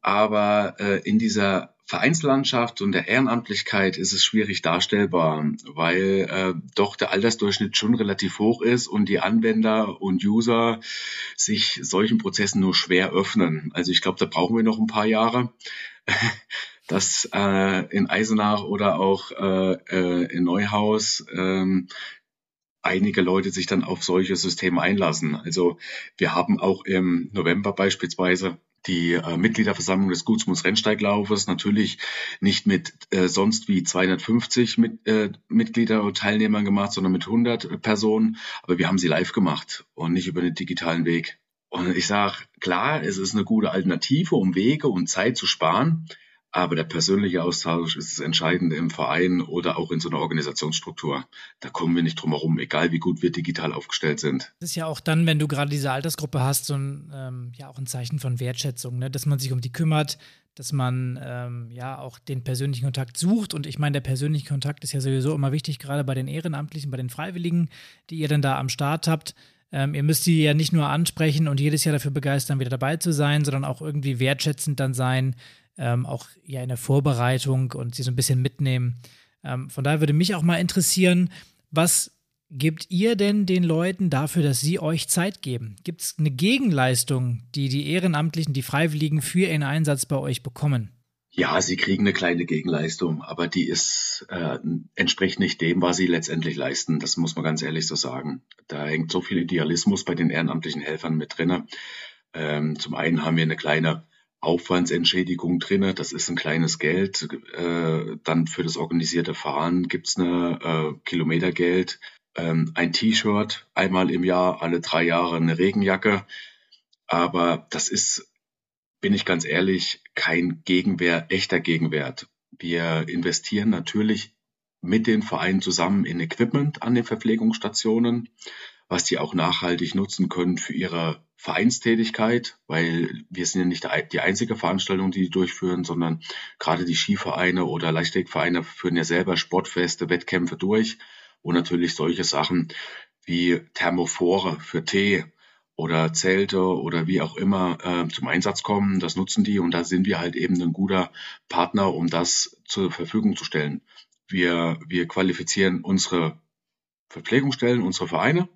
Aber äh, in dieser Vereinslandschaft und der Ehrenamtlichkeit ist es schwierig darstellbar, weil äh, doch der Altersdurchschnitt schon relativ hoch ist und die Anwender und User sich solchen Prozessen nur schwer öffnen. Also ich glaube, da brauchen wir noch ein paar Jahre, <laughs> dass äh, in Eisenach oder auch äh, äh, in Neuhaus ähm, einige Leute sich dann auf solche Systeme einlassen. Also wir haben auch im November beispielsweise die äh, Mitgliederversammlung des Gutsmunds Rennsteiglaufes natürlich nicht mit äh, sonst wie 250 mit, äh, Mitglieder und Teilnehmern gemacht, sondern mit 100 Personen. Aber wir haben sie live gemacht und nicht über den digitalen Weg. Und ich sage, klar, es ist eine gute Alternative, um Wege und Zeit zu sparen. Aber der persönliche Austausch ist das Entscheidende im Verein oder auch in so einer Organisationsstruktur. Da kommen wir nicht drum herum, egal wie gut wir digital aufgestellt sind. Das ist ja auch dann, wenn du gerade diese Altersgruppe hast, so ein, ähm, ja auch ein Zeichen von Wertschätzung, ne? dass man sich um die kümmert, dass man ähm, ja auch den persönlichen Kontakt sucht. Und ich meine, der persönliche Kontakt ist ja sowieso immer wichtig, gerade bei den Ehrenamtlichen, bei den Freiwilligen, die ihr dann da am Start habt. Ähm, ihr müsst die ja nicht nur ansprechen und jedes Jahr dafür begeistern, wieder dabei zu sein, sondern auch irgendwie wertschätzend dann sein, ähm, auch ja in der Vorbereitung und sie so ein bisschen mitnehmen. Ähm, von daher würde mich auch mal interessieren, was gebt ihr denn den Leuten dafür, dass sie euch Zeit geben? Gibt es eine Gegenleistung, die die Ehrenamtlichen, die Freiwilligen für ihren Einsatz bei euch bekommen? Ja, sie kriegen eine kleine Gegenleistung, aber die ist äh, entspricht nicht dem, was sie letztendlich leisten. Das muss man ganz ehrlich so sagen. Da hängt so viel Idealismus bei den ehrenamtlichen Helfern mit drin. Ähm, zum einen haben wir eine kleine Aufwandsentschädigung drin. Das ist ein kleines Geld. Äh, dann für das organisierte Fahren gibt's eine äh, Kilometergeld, ähm, ein T-Shirt einmal im Jahr, alle drei Jahre eine Regenjacke. Aber das ist, bin ich ganz ehrlich, kein Gegenwert, echter Gegenwert. Wir investieren natürlich mit den Vereinen zusammen in Equipment an den Verpflegungsstationen, was die auch nachhaltig nutzen können für ihre Vereinstätigkeit, weil wir sind ja nicht die einzige Veranstaltung, die die durchführen, sondern gerade die Skivereine oder Leichtathletikvereine führen ja selber Sportfeste, Wettkämpfe durch, wo natürlich solche Sachen wie Thermophore für Tee oder Zelte oder wie auch immer äh, zum Einsatz kommen. Das nutzen die und da sind wir halt eben ein guter Partner, um das zur Verfügung zu stellen. Wir, wir qualifizieren unsere Verpflegungsstellen, unsere Vereine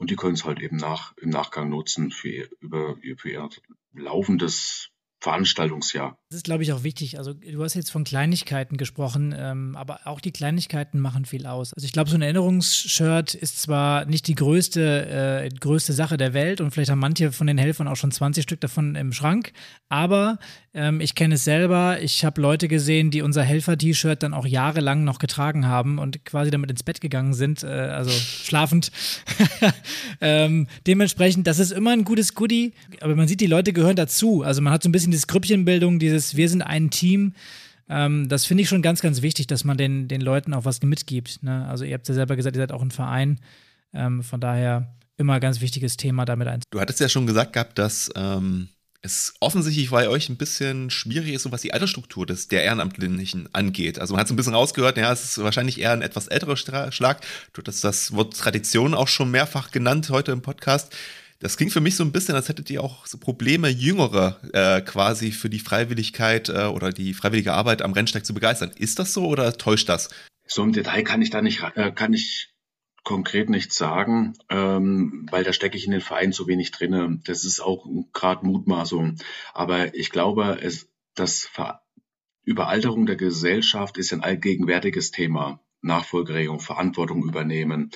und die können es halt eben nach, im Nachgang nutzen für, über, für ihr laufendes Veranstaltungsjahr. Das ist, glaube ich, auch wichtig. Also du hast jetzt von Kleinigkeiten gesprochen, ähm, aber auch die Kleinigkeiten machen viel aus. Also ich glaube, so ein Erinnerungsshirt ist zwar nicht die größte, äh, größte Sache der Welt und vielleicht haben manche von den Helfern auch schon 20 Stück davon im Schrank, aber ähm, ich kenne es selber. Ich habe Leute gesehen, die unser Helfer-T-Shirt dann auch jahrelang noch getragen haben und quasi damit ins Bett gegangen sind, äh, also schlafend. <laughs> ähm, dementsprechend, das ist immer ein gutes Goodie, aber man sieht, die Leute gehören dazu. Also man hat so ein bisschen diese Grüppchenbildung, dieses Wir sind ein Team. Ähm, das finde ich schon ganz, ganz wichtig, dass man den, den Leuten auch was mitgibt. Ne? Also ihr habt ja selber gesagt, ihr seid auch ein Verein. Ähm, von daher immer ganz wichtiges Thema damit ein. Du hattest ja schon gesagt gehabt, dass ähm, es offensichtlich bei euch ein bisschen schwierig ist, was die Altersstruktur des, der Ehrenamtlichen angeht. Also man hat es ein bisschen rausgehört, ja, es ist wahrscheinlich eher ein etwas älterer Schlag. Du hast das Wort Tradition auch schon mehrfach genannt heute im Podcast. Das klingt für mich so ein bisschen, als hättet ihr auch so Probleme, Jüngere äh, quasi für die Freiwilligkeit äh, oder die freiwillige Arbeit am Rennsteig zu begeistern. Ist das so oder täuscht das? So im Detail kann ich da nicht, äh, kann ich konkret nichts sagen, ähm, weil da stecke ich in den Verein zu wenig drinne. Das ist auch gerade Mutmaßung. Aber ich glaube, es, das Ver Überalterung der Gesellschaft ist ein allgegenwärtiges Thema. Nachfolgeregelung, Verantwortung übernehmen.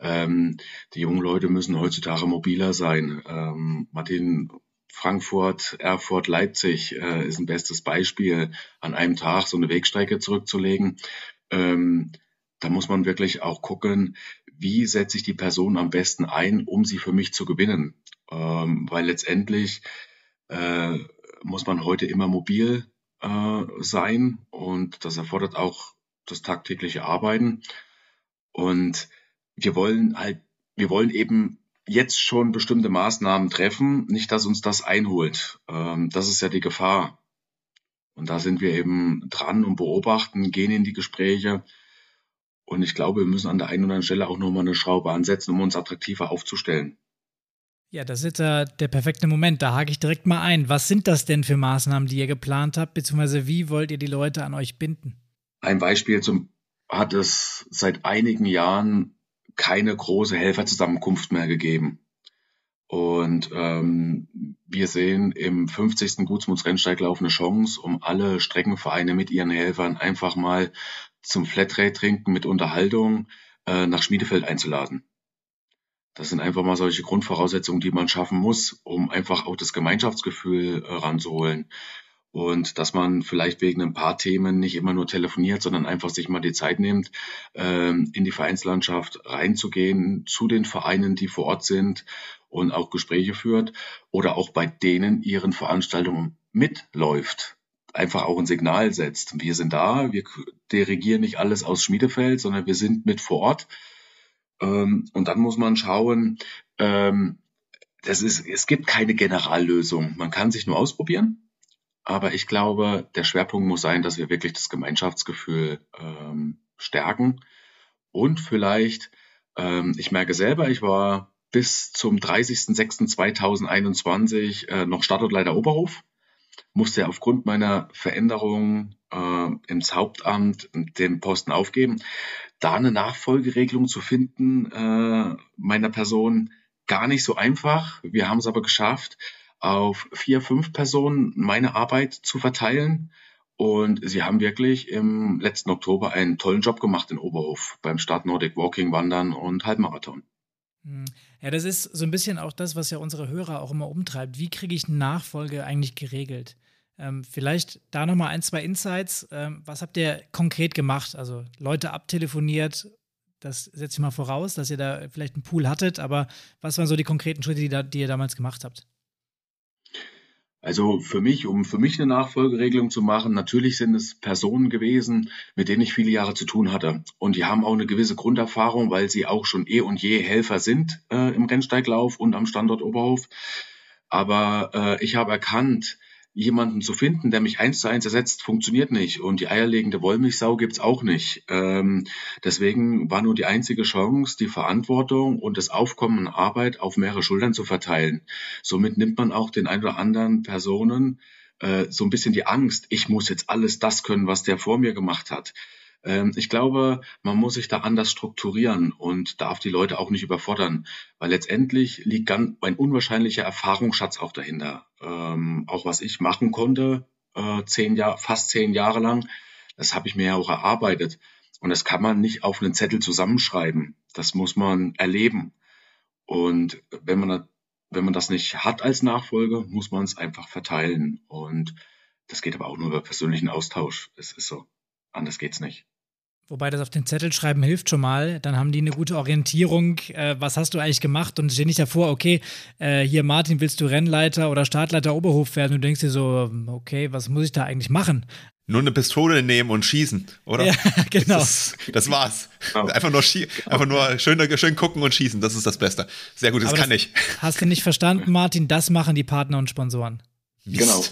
Ähm, die jungen Leute müssen heutzutage mobiler sein. Ähm, Martin Frankfurt, Erfurt, Leipzig äh, ist ein bestes Beispiel, an einem Tag so eine Wegstrecke zurückzulegen. Ähm, da muss man wirklich auch gucken, wie setze ich die Person am besten ein, um sie für mich zu gewinnen. Ähm, weil letztendlich äh, muss man heute immer mobil äh, sein und das erfordert auch das tagtägliche Arbeiten. Und wir wollen halt, wir wollen eben jetzt schon bestimmte Maßnahmen treffen, nicht, dass uns das einholt. Ähm, das ist ja die Gefahr. Und da sind wir eben dran und beobachten, gehen in die Gespräche und ich glaube, wir müssen an der einen oder anderen Stelle auch nochmal eine Schraube ansetzen, um uns attraktiver aufzustellen. Ja, das ist äh, der perfekte Moment. Da hake ich direkt mal ein. Was sind das denn für Maßnahmen, die ihr geplant habt, beziehungsweise wie wollt ihr die Leute an euch binden? Ein Beispiel zum, hat es seit einigen Jahren keine große Helferzusammenkunft mehr gegeben. Und ähm, wir sehen im 50. Gutsmuts-Rennsteiglauf eine Chance, um alle Streckenvereine mit ihren Helfern einfach mal zum Flatrate-Trinken mit Unterhaltung äh, nach Schmiedefeld einzuladen. Das sind einfach mal solche Grundvoraussetzungen, die man schaffen muss, um einfach auch das Gemeinschaftsgefühl äh, ranzuholen. Und dass man vielleicht wegen ein paar Themen nicht immer nur telefoniert, sondern einfach sich mal die Zeit nimmt, ähm, in die Vereinslandschaft reinzugehen, zu den Vereinen, die vor Ort sind und auch Gespräche führt oder auch bei denen ihren Veranstaltungen mitläuft einfach auch ein Signal setzt. Wir sind da, wir dirigieren nicht alles aus Schmiedefeld, sondern wir sind mit vor Ort. Ähm, und dann muss man schauen, ähm, das ist, es gibt keine Generallösung. Man kann sich nur ausprobieren. Aber ich glaube, der Schwerpunkt muss sein, dass wir wirklich das Gemeinschaftsgefühl ähm, stärken. Und vielleicht, ähm, ich merke selber, ich war bis zum 30.06.2021 äh, noch Startleiter Oberhof musste aufgrund meiner Veränderung äh, ins Hauptamt den Posten aufgeben. Da eine Nachfolgeregelung zu finden äh, meiner Person gar nicht so einfach. Wir haben es aber geschafft, auf vier, fünf Personen meine Arbeit zu verteilen. Und sie haben wirklich im letzten Oktober einen tollen Job gemacht in Oberhof beim Start Nordic Walking, Wandern und Halbmarathon. Hm. Ja, das ist so ein bisschen auch das, was ja unsere Hörer auch immer umtreibt. Wie kriege ich Nachfolge eigentlich geregelt? Ähm, vielleicht da nochmal ein, zwei Insights. Ähm, was habt ihr konkret gemacht? Also Leute abtelefoniert, das setze ich mal voraus, dass ihr da vielleicht einen Pool hattet, aber was waren so die konkreten Schritte, die, da, die ihr damals gemacht habt? Also für mich, um für mich eine Nachfolgeregelung zu machen, natürlich sind es Personen gewesen, mit denen ich viele Jahre zu tun hatte. Und die haben auch eine gewisse Grunderfahrung, weil sie auch schon eh und je Helfer sind äh, im Rennsteiglauf und am Standort Oberhof. Aber äh, ich habe erkannt, jemanden zu finden, der mich eins zu eins ersetzt, funktioniert nicht. Und die eierlegende Wollmilchsau gibt's auch nicht. Ähm, deswegen war nur die einzige Chance, die Verantwortung und das Aufkommen an Arbeit auf mehrere Schultern zu verteilen. Somit nimmt man auch den ein oder anderen Personen äh, so ein bisschen die Angst, ich muss jetzt alles das können, was der vor mir gemacht hat. Ähm, ich glaube, man muss sich da anders strukturieren und darf die Leute auch nicht überfordern, weil letztendlich liegt ein unwahrscheinlicher Erfahrungsschatz auch dahinter. Ähm, auch was ich machen konnte, äh, zehn Jahre, fast zehn Jahre lang, das habe ich mir ja auch erarbeitet. Und das kann man nicht auf einen Zettel zusammenschreiben. Das muss man erleben. Und wenn man, wenn man das nicht hat als Nachfolger, muss man es einfach verteilen. Und das geht aber auch nur über persönlichen Austausch. Es ist so. Anders geht's nicht. Wobei das auf den Zettel schreiben hilft schon mal. Dann haben die eine gute Orientierung. Äh, was hast du eigentlich gemacht? Und stehen nicht davor, okay, äh, hier Martin, willst du Rennleiter oder Startleiter Oberhof werden? Und du denkst dir so, okay, was muss ich da eigentlich machen? Nur eine Pistole nehmen und schießen, oder? Ja, <laughs> genau. Das, das war's. Einfach nur, einfach nur schön, schön gucken und schießen, das ist das Beste. Sehr gut, das Aber kann das ich. Hast du nicht verstanden, Martin? Das machen die Partner und Sponsoren. Mist. Genau.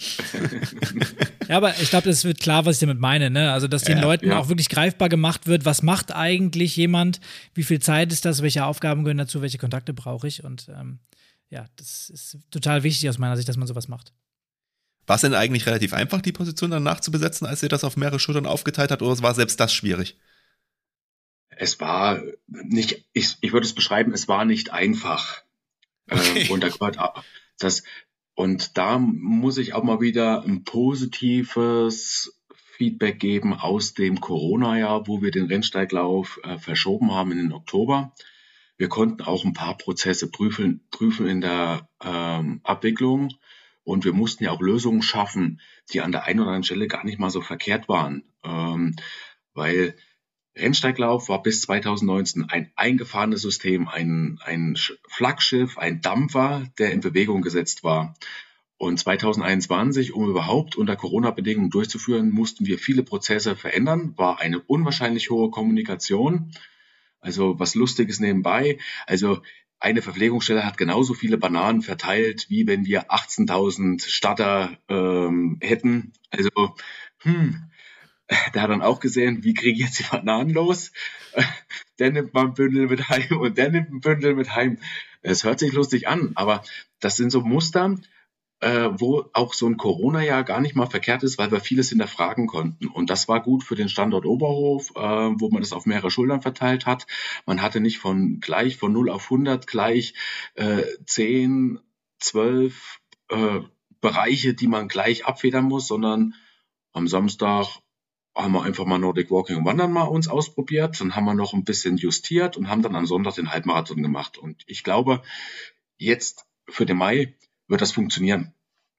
<laughs> ja, aber ich glaube, es wird klar, was ich damit meine. Ne? Also, dass den ja, Leuten ja. auch wirklich greifbar gemacht wird, was macht eigentlich jemand, wie viel Zeit ist das, welche Aufgaben gehören dazu, welche Kontakte brauche ich. Und ähm, ja, das ist total wichtig aus meiner Sicht, dass man sowas macht. War es denn eigentlich relativ einfach, die Position danach zu besetzen, als ihr das auf mehrere Schultern aufgeteilt habt, oder war selbst das schwierig? Es war nicht, ich, ich würde es beschreiben, es war nicht einfach. Okay. Ähm, und da gehört das, und da muss ich auch mal wieder ein positives Feedback geben aus dem Corona-Jahr, wo wir den Rennsteiglauf äh, verschoben haben in den Oktober. Wir konnten auch ein paar Prozesse prüfen, prüfen in der ähm, Abwicklung und wir mussten ja auch Lösungen schaffen, die an der einen oder anderen Stelle gar nicht mal so verkehrt waren, ähm, weil Rennsteiglauf war bis 2019 ein eingefahrenes System, ein, ein Flaggschiff, ein Dampfer, der in Bewegung gesetzt war. Und 2021, um überhaupt unter Corona-Bedingungen durchzuführen, mussten wir viele Prozesse verändern, war eine unwahrscheinlich hohe Kommunikation. Also was Lustiges nebenbei. Also eine Verpflegungsstelle hat genauso viele Bananen verteilt, wie wenn wir 18.000 Starter ähm, hätten. Also, hm, <laughs> der hat dann auch gesehen, wie kriege ich jetzt die Bananen los? <laughs> Der nimmt mal ein Bündel mit heim und der nimmt ein Bündel mit heim. Es hört sich lustig an, aber das sind so Muster, äh, wo auch so ein Corona-Jahr gar nicht mal verkehrt ist, weil wir vieles hinterfragen konnten. Und das war gut für den Standort Oberhof, äh, wo man das auf mehrere Schultern verteilt hat. Man hatte nicht von gleich von 0 auf 100 gleich äh, 10, 12 äh, Bereiche, die man gleich abfedern muss, sondern am Samstag haben wir einfach mal Nordic Walking und Wandern mal uns ausprobiert. Dann haben wir noch ein bisschen justiert und haben dann am Sonntag den Halbmarathon gemacht. Und ich glaube, jetzt für den Mai wird das funktionieren.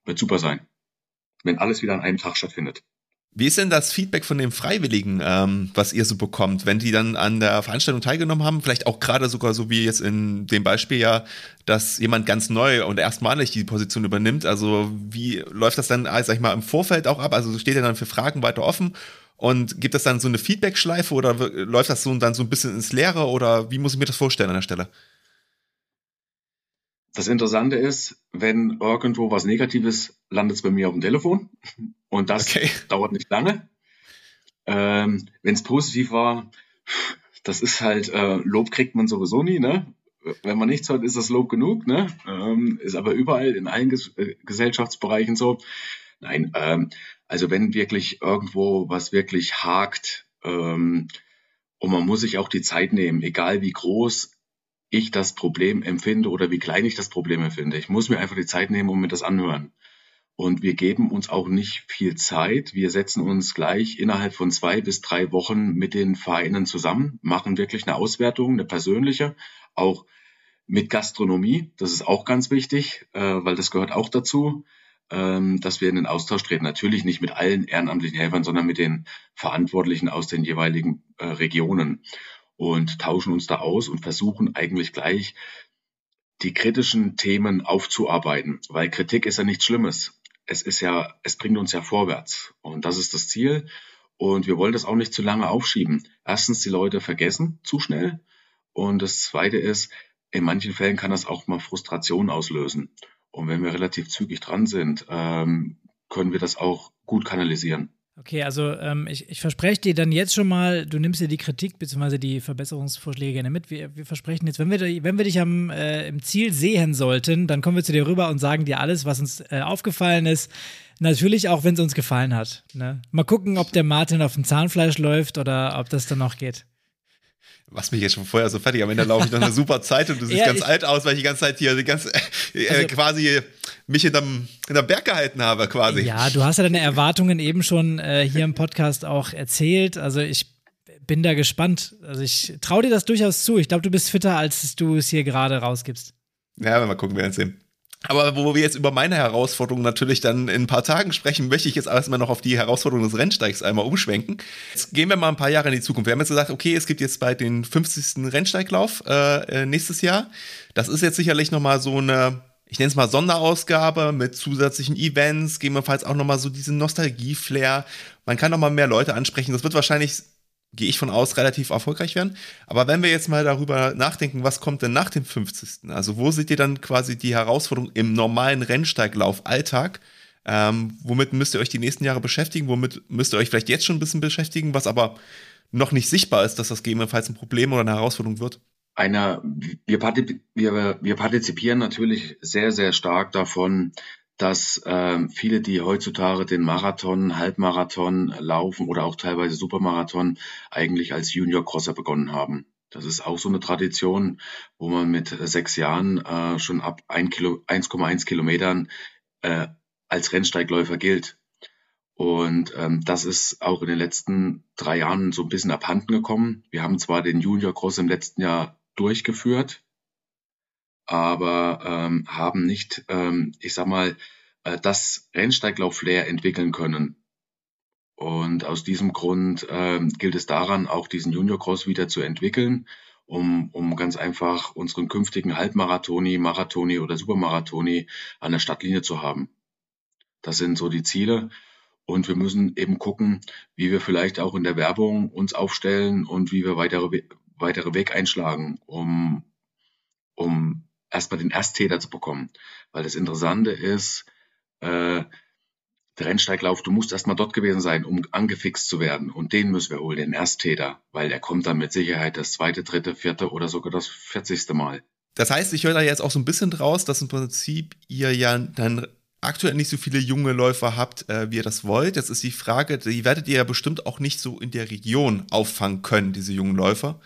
Wird super sein. Wenn alles wieder an einem Tag stattfindet. Wie ist denn das Feedback von den Freiwilligen, ähm, was ihr so bekommt, wenn die dann an der Veranstaltung teilgenommen haben? Vielleicht auch gerade sogar so wie jetzt in dem Beispiel ja, dass jemand ganz neu und erstmalig die Position übernimmt. Also wie läuft das dann, sag ich mal, im Vorfeld auch ab? Also steht ihr dann für Fragen weiter offen und gibt es dann so eine Feedback-Schleife oder läuft das so dann so ein bisschen ins Leere oder wie muss ich mir das vorstellen an der Stelle? Das Interessante ist, wenn irgendwo was Negatives landet es bei mir auf dem Telefon und das okay. dauert nicht lange. Ähm, wenn es positiv war, das ist halt, äh, Lob kriegt man sowieso nie, ne? Wenn man nichts hört, ist das Lob genug, ne? Ähm, ist aber überall in allen Ges äh, Gesellschaftsbereichen so. Nein, ähm, also wenn wirklich irgendwo was wirklich hakt ähm, und man muss sich auch die Zeit nehmen, egal wie groß ich das Problem empfinde oder wie klein ich das Problem empfinde. Ich muss mir einfach die Zeit nehmen und mir das anhören. Und wir geben uns auch nicht viel Zeit. Wir setzen uns gleich innerhalb von zwei bis drei Wochen mit den Vereinen zusammen, machen wirklich eine Auswertung, eine persönliche, auch mit Gastronomie. Das ist auch ganz wichtig, äh, weil das gehört auch dazu. ähm, dass wir in den Austausch treten. Natürlich nicht mit allen ehrenamtlichen Helfern, sondern mit den Verantwortlichen aus den jeweiligen äh, Regionen und tauschen uns da aus und versuchen eigentlich gleich die kritischen Themen aufzuarbeiten, weil Kritik ist ja nichts Schlimmes. Es ist ja, es bringt uns ja vorwärts und das ist das Ziel. Und wir wollen das auch nicht zu lange aufschieben. Erstens, die Leute vergessen zu schnell. Und das Zweite ist, in manchen Fällen kann das auch mal Frustration auslösen. Und wenn wir relativ zügig dran sind, ähm, können wir das auch gut kanalisieren. Okay, also ähm, ich, ich verspreche dir dann jetzt schon mal, du nimmst dir die Kritik bzw. die Verbesserungsvorschläge gerne mit. Wir, wir versprechen jetzt, wenn wir, wenn wir dich am, äh, im Ziel sehen sollten, dann kommen wir zu dir rüber und sagen dir alles, was uns äh, aufgefallen ist. Natürlich auch, wenn es uns gefallen hat. Ne? Mal gucken, ob der Martin auf dem Zahnfleisch läuft oder ob das dann noch geht was mich jetzt schon vorher so fertig. Am Ende laufe ich noch eine super Zeit und du siehst <laughs> ja, ganz alt aus, weil ich die ganze Zeit hier die ganze, äh, also, quasi mich hinterm, hinterm Berg gehalten habe, quasi. Ja, du hast ja deine Erwartungen eben schon äh, hier im Podcast auch erzählt. Also ich bin da gespannt. Also ich traue dir das durchaus zu. Ich glaube, du bist fitter, als du es hier gerade rausgibst. Ja, mal gucken, wer es sehen. Aber wo wir jetzt über meine Herausforderungen natürlich dann in ein paar Tagen sprechen, möchte ich jetzt erstmal noch auf die Herausforderung des Rennsteigs einmal umschwenken. Jetzt gehen wir mal ein paar Jahre in die Zukunft. Wir haben jetzt gesagt, okay, es gibt jetzt bald den 50. Rennsteiglauf äh, äh, nächstes Jahr. Das ist jetzt sicherlich nochmal so eine, ich nenne es mal Sonderausgabe mit zusätzlichen Events, gegebenenfalls auch nochmal so diesen Nostalgie-Flair. Man kann nochmal mehr Leute ansprechen. Das wird wahrscheinlich gehe ich von aus, relativ erfolgreich werden. Aber wenn wir jetzt mal darüber nachdenken, was kommt denn nach dem 50. Also wo seht ihr dann quasi die Herausforderung im normalen Rennsteiglauf Alltag? Ähm, womit müsst ihr euch die nächsten Jahre beschäftigen? Womit müsst ihr euch vielleicht jetzt schon ein bisschen beschäftigen, was aber noch nicht sichtbar ist, dass das gegebenenfalls ein Problem oder eine Herausforderung wird? Einer, wir, wir, wir partizipieren natürlich sehr, sehr stark davon, dass äh, viele, die heutzutage den Marathon, Halbmarathon laufen oder auch teilweise Supermarathon, eigentlich als Junior-Crosser begonnen haben. Das ist auch so eine Tradition, wo man mit sechs Jahren äh, schon ab 1,1 Kilo, Kilometern äh, als Rennsteigläufer gilt. Und ähm, das ist auch in den letzten drei Jahren so ein bisschen abhanden gekommen. Wir haben zwar den Junior Cross im letzten Jahr durchgeführt, aber ähm, haben nicht, ähm, ich sag mal, äh, das Rennsteiglauf-Flair entwickeln können. Und aus diesem Grund ähm, gilt es daran, auch diesen Junior Cross wieder zu entwickeln, um, um ganz einfach unseren künftigen Halbmarathoni, Marathoni oder Supermarathoni an der Stadtlinie zu haben. Das sind so die Ziele. Und wir müssen eben gucken, wie wir vielleicht auch in der Werbung uns aufstellen und wie wir weitere, weitere Weg einschlagen, um, um erstmal den Ersttäter zu bekommen. Weil das Interessante ist, äh, der Rennsteiglauf, du musst erstmal dort gewesen sein, um angefixt zu werden. Und den müssen wir holen, den Ersttäter, weil er kommt dann mit Sicherheit das zweite, dritte, vierte oder sogar das vierzigste Mal. Das heißt, ich höre da jetzt auch so ein bisschen draus, dass im Prinzip ihr ja dann aktuell nicht so viele junge Läufer habt, äh, wie ihr das wollt. Jetzt ist die Frage, die werdet ihr ja bestimmt auch nicht so in der Region auffangen können, diese jungen Läufer.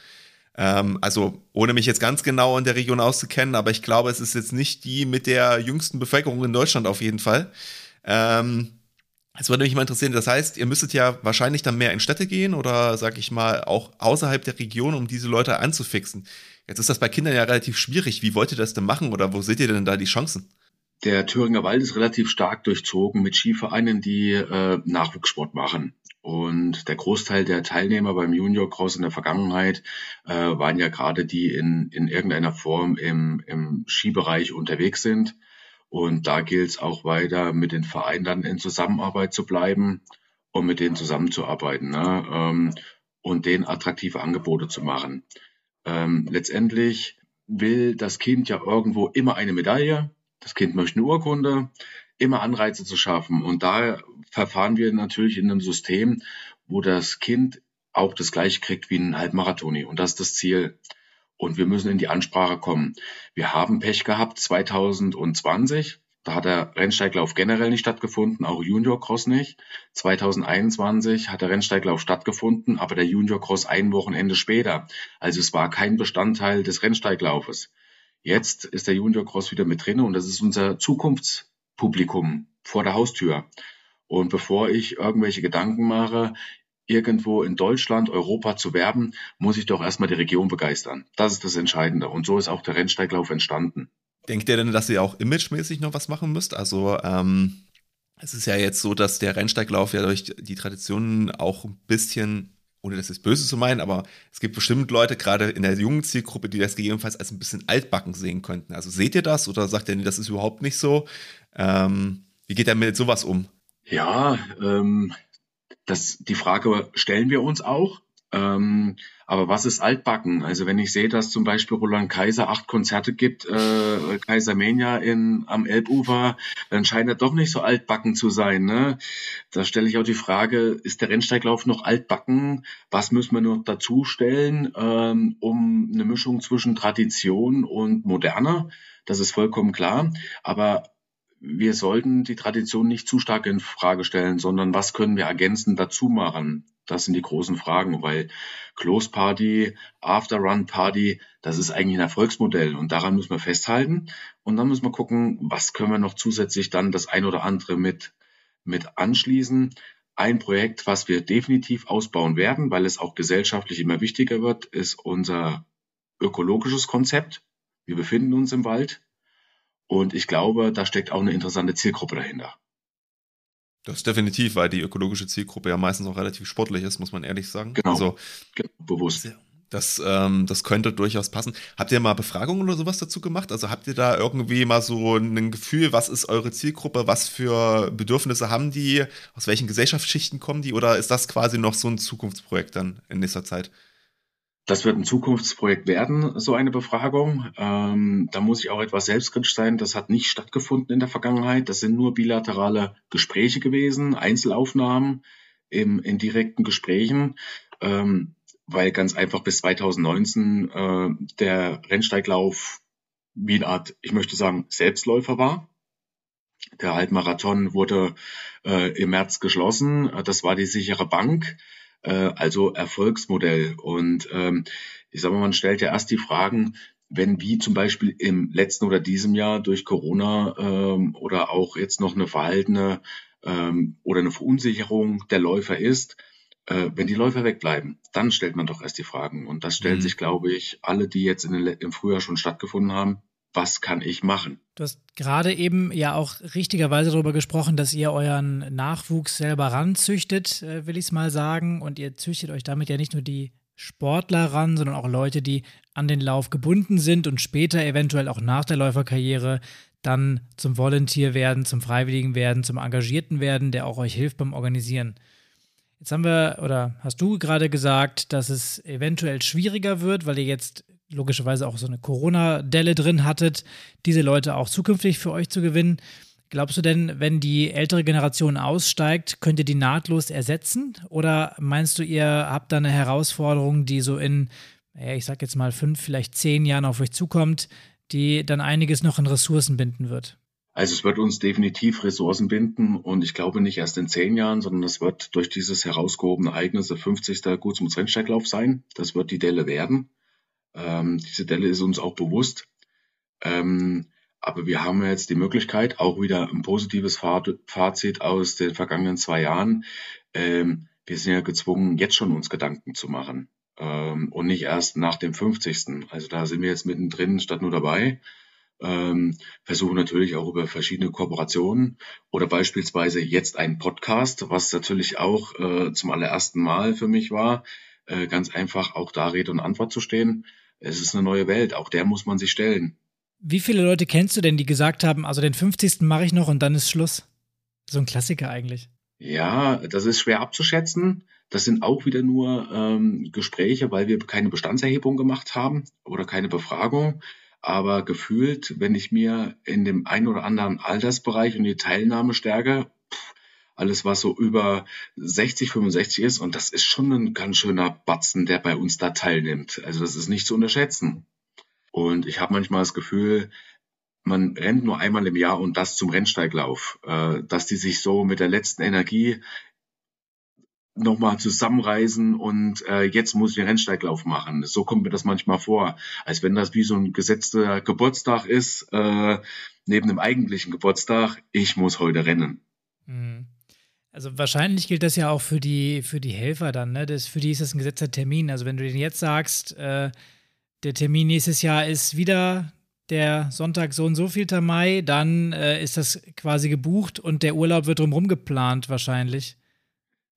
Ähm, also ohne mich jetzt ganz genau in der Region auszukennen, aber ich glaube, es ist jetzt nicht die mit der jüngsten Bevölkerung in Deutschland auf jeden Fall. Ähm, es würde mich mal interessieren, das heißt, ihr müsstet ja wahrscheinlich dann mehr in Städte gehen oder, sag ich mal, auch außerhalb der Region, um diese Leute anzufixen. Jetzt ist das bei Kindern ja relativ schwierig. Wie wollt ihr das denn machen oder wo seht ihr denn da die Chancen? Der Thüringer Wald ist relativ stark durchzogen mit Skivereinen, die äh, Nachwuchssport machen. Und der Großteil der Teilnehmer beim Junior Cross in der Vergangenheit äh, waren ja gerade die in, in irgendeiner Form im, im Skibereich unterwegs sind. Und da gilt es auch weiter, mit den Vereinen dann in Zusammenarbeit zu bleiben und mit denen zusammenzuarbeiten ne? ähm, und denen attraktive Angebote zu machen. Ähm, letztendlich will das Kind ja irgendwo immer eine Medaille. Das Kind möchte eine Urkunde immer Anreize zu schaffen. Und da verfahren wir natürlich in einem System, wo das Kind auch das gleiche kriegt wie ein Halbmarathoni. Und das ist das Ziel. Und wir müssen in die Ansprache kommen. Wir haben Pech gehabt 2020. Da hat der Rennsteiglauf generell nicht stattgefunden, auch Junior Cross nicht. 2021 hat der Rennsteiglauf stattgefunden, aber der Junior Cross ein Wochenende später. Also es war kein Bestandteil des Rennsteiglaufes. Jetzt ist der Junior Cross wieder mit drin und das ist unser Zukunfts Publikum vor der Haustür. Und bevor ich irgendwelche Gedanken mache, irgendwo in Deutschland, Europa zu werben, muss ich doch erstmal die Region begeistern. Das ist das Entscheidende. Und so ist auch der Rennsteiglauf entstanden. Denkt ihr denn, dass ihr auch imagemäßig noch was machen müsst? Also, ähm, Es ist ja jetzt so, dass der Rennsteiglauf ja durch die Traditionen auch ein bisschen, ohne das jetzt böse zu meinen, aber es gibt bestimmt Leute, gerade in der jungen Zielgruppe, die das gegebenenfalls als ein bisschen altbacken sehen könnten. Also seht ihr das oder sagt ihr, das ist überhaupt nicht so? Ähm, wie geht er mit sowas um? Ja, ähm, das, die Frage stellen wir uns auch. Ähm, aber was ist altbacken? Also wenn ich sehe, dass zum Beispiel Roland Kaiser acht Konzerte gibt, äh, Kaisermania in, am Elbufer, dann scheint er doch nicht so altbacken zu sein. Ne? Da stelle ich auch die Frage, ist der Rennsteiglauf noch altbacken? Was müssen wir noch dazu stellen, ähm, um eine Mischung zwischen Tradition und Moderne? Das ist vollkommen klar. Aber wir sollten die Tradition nicht zu stark in Frage stellen, sondern was können wir ergänzend dazu machen? Das sind die großen Fragen, weil Close Party, After Run Party, das ist eigentlich ein Erfolgsmodell und daran müssen wir festhalten. Und dann müssen wir gucken, was können wir noch zusätzlich dann das ein oder andere mit, mit anschließen. Ein Projekt, was wir definitiv ausbauen werden, weil es auch gesellschaftlich immer wichtiger wird, ist unser ökologisches Konzept. Wir befinden uns im Wald und ich glaube, da steckt auch eine interessante Zielgruppe dahinter. Das ist definitiv, weil die ökologische Zielgruppe ja meistens auch relativ sportlich ist, muss man ehrlich sagen. Genau, also, genau bewusst. Das, ähm, das könnte durchaus passen. Habt ihr mal Befragungen oder sowas dazu gemacht? Also habt ihr da irgendwie mal so ein Gefühl, was ist eure Zielgruppe, was für Bedürfnisse haben die, aus welchen Gesellschaftsschichten kommen die oder ist das quasi noch so ein Zukunftsprojekt dann in nächster Zeit? Das wird ein Zukunftsprojekt werden, so eine Befragung. Ähm, da muss ich auch etwas selbstkritisch sein. Das hat nicht stattgefunden in der Vergangenheit. Das sind nur bilaterale Gespräche gewesen, Einzelaufnahmen im, in direkten Gesprächen, ähm, weil ganz einfach bis 2019 äh, der Rennsteiglauf wie eine Art, ich möchte sagen, Selbstläufer war. Der Halbmarathon wurde äh, im März geschlossen. Das war die sichere Bank äh, also Erfolgsmodell. Und ähm, ich sage mal, man stellt ja erst die Fragen, wenn wie zum Beispiel im letzten oder diesem Jahr durch Corona ähm, oder auch jetzt noch eine verhaltene ähm, oder eine Verunsicherung der Läufer ist, äh, wenn die Läufer wegbleiben, dann stellt man doch erst die Fragen. Und das stellt mhm. sich, glaube ich, alle, die jetzt in den, im Frühjahr schon stattgefunden haben, was kann ich machen? Du hast gerade eben ja auch richtigerweise darüber gesprochen, dass ihr euren Nachwuchs selber ranzüchtet, äh, will ich es mal sagen. Und ihr züchtet euch damit ja nicht nur die Sportler ran, sondern auch Leute, die an den Lauf gebunden sind und später eventuell auch nach der Läuferkarriere dann zum Volunteer werden, zum Freiwilligen werden, zum Engagierten werden, der auch euch hilft beim Organisieren. Jetzt haben wir, oder hast du gerade gesagt, dass es eventuell schwieriger wird, weil ihr jetzt logischerweise auch so eine Corona-Delle drin hattet, diese Leute auch zukünftig für euch zu gewinnen. Glaubst du denn, wenn die ältere Generation aussteigt, könnt ihr die nahtlos ersetzen? Oder meinst du, ihr habt da eine Herausforderung, die so in, ich sag jetzt mal fünf, vielleicht zehn Jahren auf euch zukommt, die dann einiges noch in Ressourcen binden wird? Also es wird uns definitiv Ressourcen binden und ich glaube nicht erst in zehn Jahren, sondern es wird durch dieses herausgehobene Ereignis der 50. Gutsmus Rennsteiglauf sein. Das wird die Delle werden. Ähm, diese Delle ist uns auch bewusst. Ähm, aber wir haben jetzt die Möglichkeit, auch wieder ein positives Fazit aus den vergangenen zwei Jahren. Ähm, wir sind ja gezwungen, jetzt schon uns Gedanken zu machen ähm, und nicht erst nach dem 50. Also da sind wir jetzt mittendrin statt nur dabei. Ähm, versuchen natürlich auch über verschiedene Kooperationen oder beispielsweise jetzt ein Podcast, was natürlich auch äh, zum allerersten Mal für mich war, äh, ganz einfach auch da Rede und Antwort zu stehen es ist eine neue Welt, auch der muss man sich stellen. Wie viele Leute kennst du denn, die gesagt haben, also den 50. mache ich noch und dann ist Schluss? So ein Klassiker eigentlich. Ja, das ist schwer abzuschätzen. Das sind auch wieder nur ähm, Gespräche, weil wir keine Bestandserhebung gemacht haben oder keine Befragung. Aber gefühlt, wenn ich mir in dem einen oder anderen Altersbereich und die Teilnahmestärke alles, was so über 60, 65 ist. Und das ist schon ein ganz schöner Batzen, der bei uns da teilnimmt. Also das ist nicht zu unterschätzen. Und ich habe manchmal das Gefühl, man rennt nur einmal im Jahr und das zum Rennsteiglauf, äh, dass die sich so mit der letzten Energie nochmal zusammenreisen und äh, jetzt muss ich den Rennsteiglauf machen. So kommt mir das manchmal vor, als wenn das wie so ein gesetzter Geburtstag ist, äh, neben dem eigentlichen Geburtstag, ich muss heute rennen. Mhm. Also wahrscheinlich gilt das ja auch für die, für die Helfer dann, ne? Das, für die ist das ein gesetzter Termin. Also wenn du denen jetzt sagst, äh, der Termin nächstes Jahr ist wieder der Sonntag so und so viel Mai, dann äh, ist das quasi gebucht und der Urlaub wird drumherum geplant wahrscheinlich.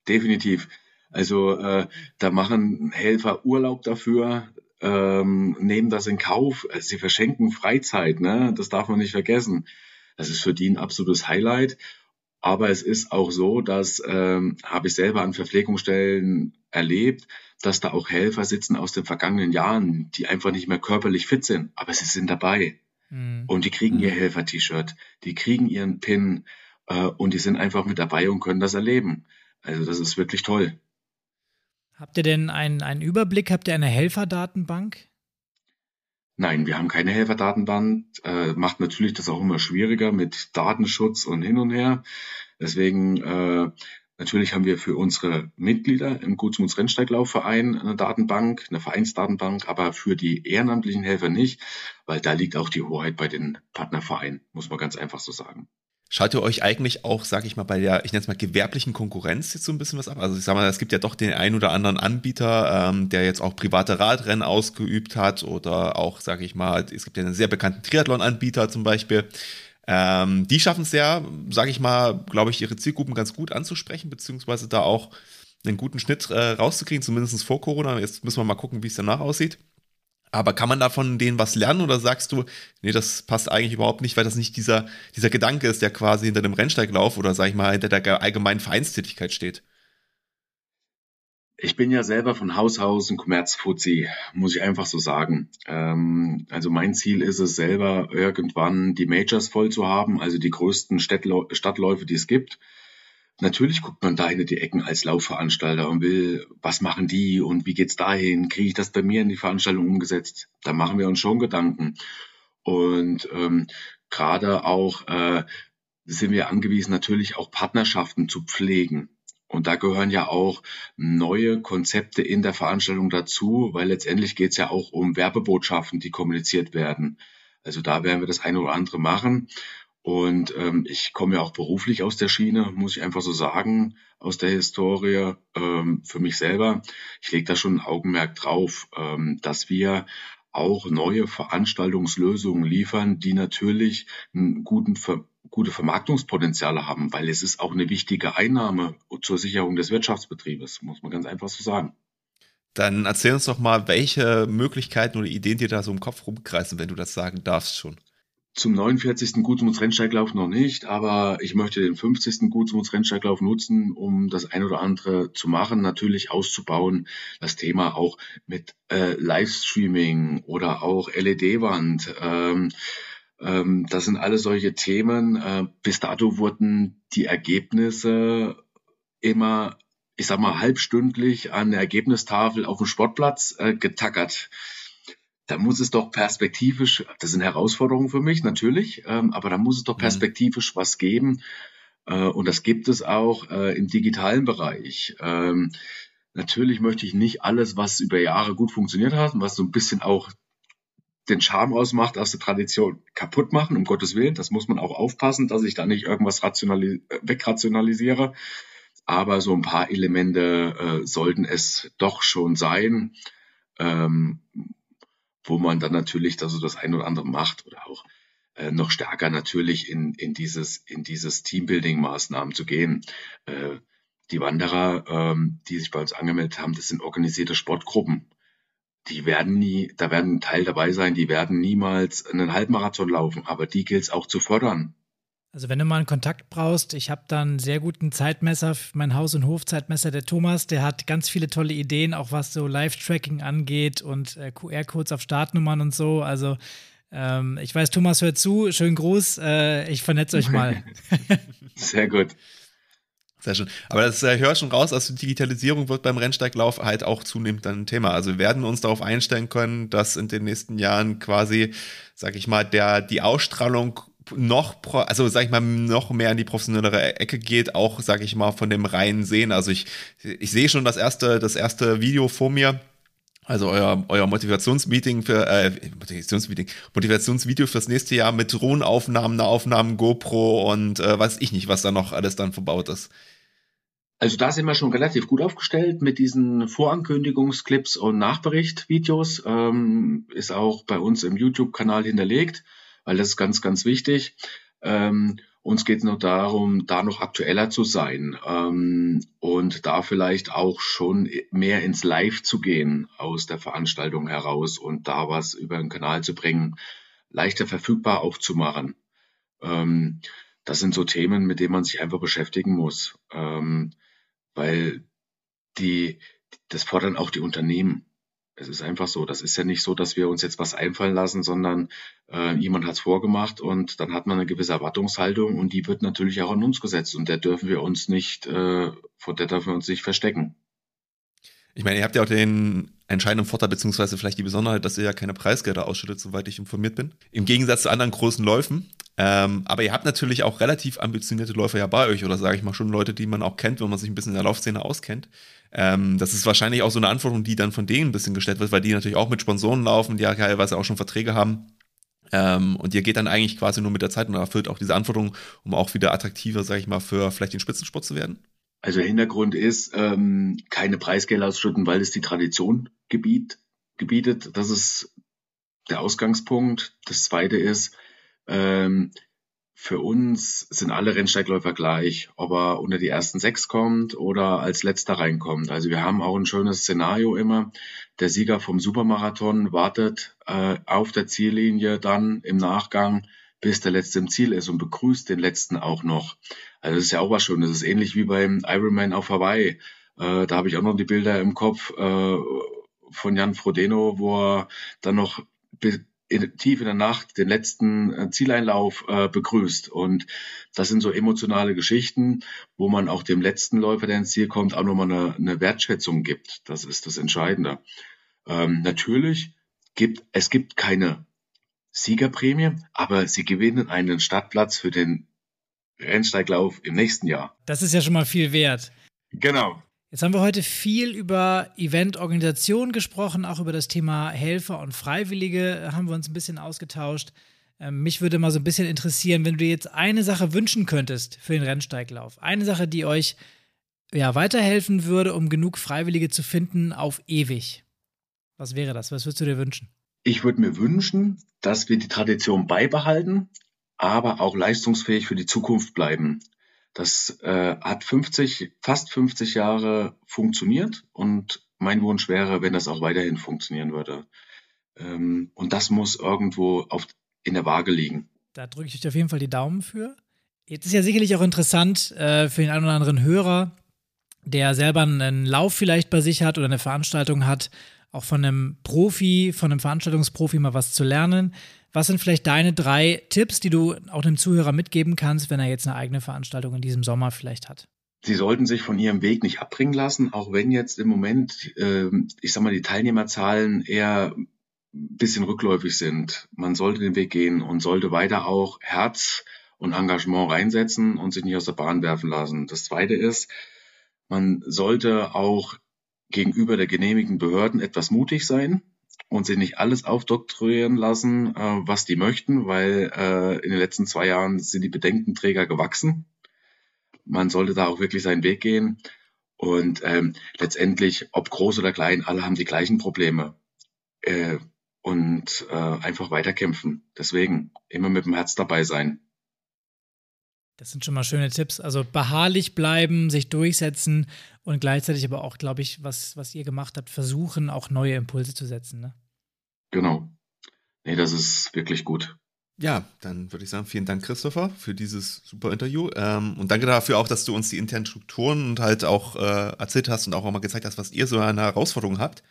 Definitiv. Also äh, da machen Helfer Urlaub dafür, ähm, nehmen das in Kauf. Also, sie verschenken Freizeit, ne? Das darf man nicht vergessen. Das ist für die ein absolutes Highlight. Aber es ist auch so, dass ähm, habe ich selber an Verpflegungsstellen erlebt, dass da auch Helfer sitzen aus den vergangenen Jahren, die einfach nicht mehr körperlich fit sind, aber sie sind dabei. Mhm. Und die kriegen ihr mhm. Helfer-T-Shirt, die kriegen ihren Pin äh, und die sind einfach mit dabei und können das erleben. Also das ist wirklich toll. Habt ihr denn einen, einen Überblick? Habt ihr eine Helferdatenbank? Nein, wir haben keine Helferdatenbank. Äh, macht natürlich das auch immer schwieriger mit Datenschutz und hin und her. Deswegen äh, natürlich haben wir für unsere Mitglieder im Gutsmuts Rennsteiglaufverein eine Datenbank, eine Vereinsdatenbank, aber für die ehrenamtlichen Helfer nicht, weil da liegt auch die Hoheit bei den Partnervereinen, muss man ganz einfach so sagen. Schaut ihr euch eigentlich auch, sag ich mal, bei der, ich nenne es mal, gewerblichen Konkurrenz jetzt so ein bisschen was ab? Also ich sag mal, es gibt ja doch den einen oder anderen Anbieter, ähm, der jetzt auch private Radrennen ausgeübt hat oder auch, sag ich mal, es gibt ja einen sehr bekannten Triathlon-Anbieter zum Beispiel. Ähm, die schaffen es ja, sag ich mal, glaube ich, ihre Zielgruppen ganz gut anzusprechen, beziehungsweise da auch einen guten Schnitt äh, rauszukriegen, zumindest vor Corona. Jetzt müssen wir mal gucken, wie es danach aussieht. Aber kann man da von denen was lernen oder sagst du, nee, das passt eigentlich überhaupt nicht, weil das nicht dieser, dieser Gedanke ist, der quasi hinter dem Rennsteiglauf oder sag ich mal hinter der allgemeinen Vereinstätigkeit steht? Ich bin ja selber von Haus aus ein Kommerzfuzzi, muss ich einfach so sagen. Ähm, also mein Ziel ist es selber, irgendwann die Majors voll zu haben, also die größten Stadtläufe, die es gibt. Natürlich guckt man da hinter die Ecken als Laufveranstalter und will, was machen die und wie geht's dahin? Kriege ich das bei mir in die Veranstaltung umgesetzt? Da machen wir uns schon Gedanken. Und ähm, gerade auch äh, sind wir angewiesen, natürlich auch Partnerschaften zu pflegen. Und da gehören ja auch neue Konzepte in der Veranstaltung dazu, weil letztendlich geht es ja auch um Werbebotschaften, die kommuniziert werden. Also da werden wir das eine oder andere machen. Und ähm, ich komme ja auch beruflich aus der Schiene, muss ich einfach so sagen, aus der Historie ähm, für mich selber. Ich lege da schon ein Augenmerk drauf, ähm, dass wir auch neue Veranstaltungslösungen liefern, die natürlich einen guten Ver gute Vermarktungspotenziale haben, weil es ist auch eine wichtige Einnahme zur Sicherung des Wirtschaftsbetriebes, muss man ganz einfach so sagen. Dann erzähl uns doch mal, welche Möglichkeiten oder Ideen dir da so im Kopf rumkreisen, wenn du das sagen darfst schon. Zum 49. Gutsmuts-Rennsteiglauf noch nicht, aber ich möchte den 50. Gutsmuts-Rennsteiglauf nutzen, um das ein oder andere zu machen, natürlich auszubauen. Das Thema auch mit äh, Livestreaming oder auch LED-Wand. Ähm, ähm, das sind alle solche Themen. Äh, bis dato wurden die Ergebnisse immer, ich sag mal, halbstündlich an der Ergebnistafel auf dem Sportplatz äh, getackert da muss es doch perspektivisch, das sind Herausforderungen für mich natürlich, ähm, aber da muss es doch mhm. perspektivisch mhm. was geben. Äh, und das gibt es auch äh, im digitalen Bereich. Ähm, natürlich möchte ich nicht alles, was über Jahre gut funktioniert hat und was so ein bisschen auch den Charme ausmacht, aus der Tradition kaputt machen, um Gottes Willen. Das muss man auch aufpassen, dass ich da nicht irgendwas rationali wegrationalisiere. Aber so ein paar Elemente äh, sollten es doch schon sein. Ähm, wo man dann natürlich also das ein oder andere macht oder auch äh, noch stärker natürlich in, in dieses, in dieses Teambuilding-Maßnahmen zu gehen. Äh, die Wanderer, ähm, die sich bei uns angemeldet haben, das sind organisierte Sportgruppen. Die werden nie, da werden ein Teil dabei sein, die werden niemals einen Halbmarathon laufen, aber die gilt es auch zu fördern. Also wenn du mal einen Kontakt brauchst, ich habe da einen sehr guten Zeitmesser, mein Haus- und Hofzeitmesser, der Thomas, der hat ganz viele tolle Ideen, auch was so Live-Tracking angeht und äh, QR-Codes auf Startnummern und so. Also ähm, ich weiß, Thomas hört zu, schönen Gruß, äh, ich vernetze euch mal. <laughs> sehr gut. Sehr schön. Aber das äh, hört schon raus, also Digitalisierung wird beim Rennsteiglauf halt auch zunehmend ein Thema. Also wir werden uns darauf einstellen können, dass in den nächsten Jahren quasi, sag ich mal, der, die Ausstrahlung noch, also sag ich mal, noch mehr in die professionellere Ecke geht, auch, sag ich mal, von dem reinen Sehen. Also ich, ich sehe schon das erste, das erste Video vor mir. Also euer, euer Motivationsmeeting für äh, Motivationsmeeting, Motivationsvideo fürs nächste Jahr mit Drohnenaufnahmen, Nahaufnahmen, GoPro und äh, weiß ich nicht, was da noch alles dann verbaut ist. Also da sind wir schon relativ gut aufgestellt mit diesen Vorankündigungsclips und Nachberichtvideos. Ähm, ist auch bei uns im YouTube-Kanal hinterlegt, weil das ist ganz, ganz wichtig. Ähm, uns geht es nur darum, da noch aktueller zu sein ähm, und da vielleicht auch schon mehr ins Live zu gehen aus der Veranstaltung heraus und da was über den Kanal zu bringen, leichter verfügbar auch zu machen. Ähm, das sind so Themen, mit denen man sich einfach beschäftigen muss. Ähm, weil die, das fordern auch die Unternehmen. Es ist einfach so. Das ist ja nicht so, dass wir uns jetzt was einfallen lassen, sondern äh, jemand hat es vorgemacht und dann hat man eine gewisse Erwartungshaltung und die wird natürlich auch an uns gesetzt und der dürfen wir uns nicht, äh, vor der dürfen wir uns nicht verstecken. Ich meine, ihr habt ja auch den entscheidenden Vorteil, beziehungsweise vielleicht die Besonderheit, dass ihr ja keine Preisgelder ausschüttet, soweit ich informiert bin. Im Gegensatz zu anderen großen Läufen. Ähm, aber ihr habt natürlich auch relativ ambitionierte Läufer ja bei euch, oder sage ich mal schon Leute, die man auch kennt, wenn man sich ein bisschen in der Laufszene auskennt. Ähm, das ist wahrscheinlich auch so eine Anforderung, die dann von denen ein bisschen gestellt wird, weil die natürlich auch mit Sponsoren laufen, die ja teilweise auch schon Verträge haben. Ähm, und ihr geht dann eigentlich quasi nur mit der Zeit und erfüllt auch diese Anforderungen, um auch wieder attraktiver, sage ich mal, für vielleicht den Spitzensport zu werden. Also Hintergrund ist, ähm, keine Preisgelder ausschütten, weil es die Tradition gebiet, gebietet. Das ist der Ausgangspunkt. Das zweite ist, ähm, für uns sind alle Rennsteigläufer gleich, ob er unter die ersten sechs kommt oder als letzter reinkommt. Also wir haben auch ein schönes Szenario immer. Der Sieger vom Supermarathon wartet äh, auf der Ziellinie dann im Nachgang bis der Letzte im Ziel ist und begrüßt den Letzten auch noch. Also das ist ja auch was Schönes. Das ist ähnlich wie beim Ironman auf Hawaii. Äh, da habe ich auch noch die Bilder im Kopf äh, von Jan Frodeno, wo er dann noch in, tief in der Nacht den letzten äh, Zieleinlauf äh, begrüßt. Und das sind so emotionale Geschichten, wo man auch dem letzten Läufer, der ins Ziel kommt, auch nochmal eine, eine Wertschätzung gibt. Das ist das Entscheidende. Ähm, natürlich gibt es gibt keine Siegerprämie, aber sie gewinnen einen Startplatz für den Rennsteiglauf im nächsten Jahr. Das ist ja schon mal viel wert. Genau. Jetzt haben wir heute viel über Eventorganisation gesprochen, auch über das Thema Helfer und Freiwillige haben wir uns ein bisschen ausgetauscht. Ähm, mich würde mal so ein bisschen interessieren, wenn du dir jetzt eine Sache wünschen könntest für den Rennsteiglauf. Eine Sache, die euch ja, weiterhelfen würde, um genug Freiwillige zu finden auf ewig. Was wäre das? Was würdest du dir wünschen? Ich würde mir wünschen, dass wir die Tradition beibehalten, aber auch leistungsfähig für die Zukunft bleiben. Das äh, hat 50, fast 50 Jahre funktioniert und mein Wunsch wäre, wenn das auch weiterhin funktionieren würde. Ähm, und das muss irgendwo auf, in der Waage liegen. Da drücke ich euch auf jeden Fall die Daumen für. Jetzt ist ja sicherlich auch interessant äh, für den einen oder anderen Hörer, der selber einen Lauf vielleicht bei sich hat oder eine Veranstaltung hat, auch von einem Profi, von einem Veranstaltungsprofi mal was zu lernen. Was sind vielleicht deine drei Tipps, die du auch dem Zuhörer mitgeben kannst, wenn er jetzt eine eigene Veranstaltung in diesem Sommer vielleicht hat? Sie sollten sich von Ihrem Weg nicht abbringen lassen, auch wenn jetzt im Moment, äh, ich sag mal, die Teilnehmerzahlen eher ein bisschen rückläufig sind. Man sollte den Weg gehen und sollte weiter auch Herz und Engagement reinsetzen und sich nicht aus der Bahn werfen lassen. Das zweite ist, man sollte auch gegenüber der genehmigten Behörden etwas mutig sein und sich nicht alles aufdoktorieren lassen, äh, was die möchten, weil äh, in den letzten zwei Jahren sind die Bedenkenträger gewachsen. Man sollte da auch wirklich seinen Weg gehen. Und ähm, letztendlich, ob groß oder klein, alle haben die gleichen Probleme. Äh, und äh, einfach weiterkämpfen. Deswegen immer mit dem Herz dabei sein. Das sind schon mal schöne Tipps. Also beharrlich bleiben, sich durchsetzen und gleichzeitig aber auch, glaube ich, was, was ihr gemacht habt, versuchen, auch neue Impulse zu setzen. Ne? Genau. Nee, das ist wirklich gut. Ja, dann würde ich sagen, vielen Dank, Christopher, für dieses super Interview. Ähm, und danke dafür auch, dass du uns die internen Strukturen und halt auch äh, erzählt hast und auch mal gezeigt hast, was ihr so eine Herausforderung habt.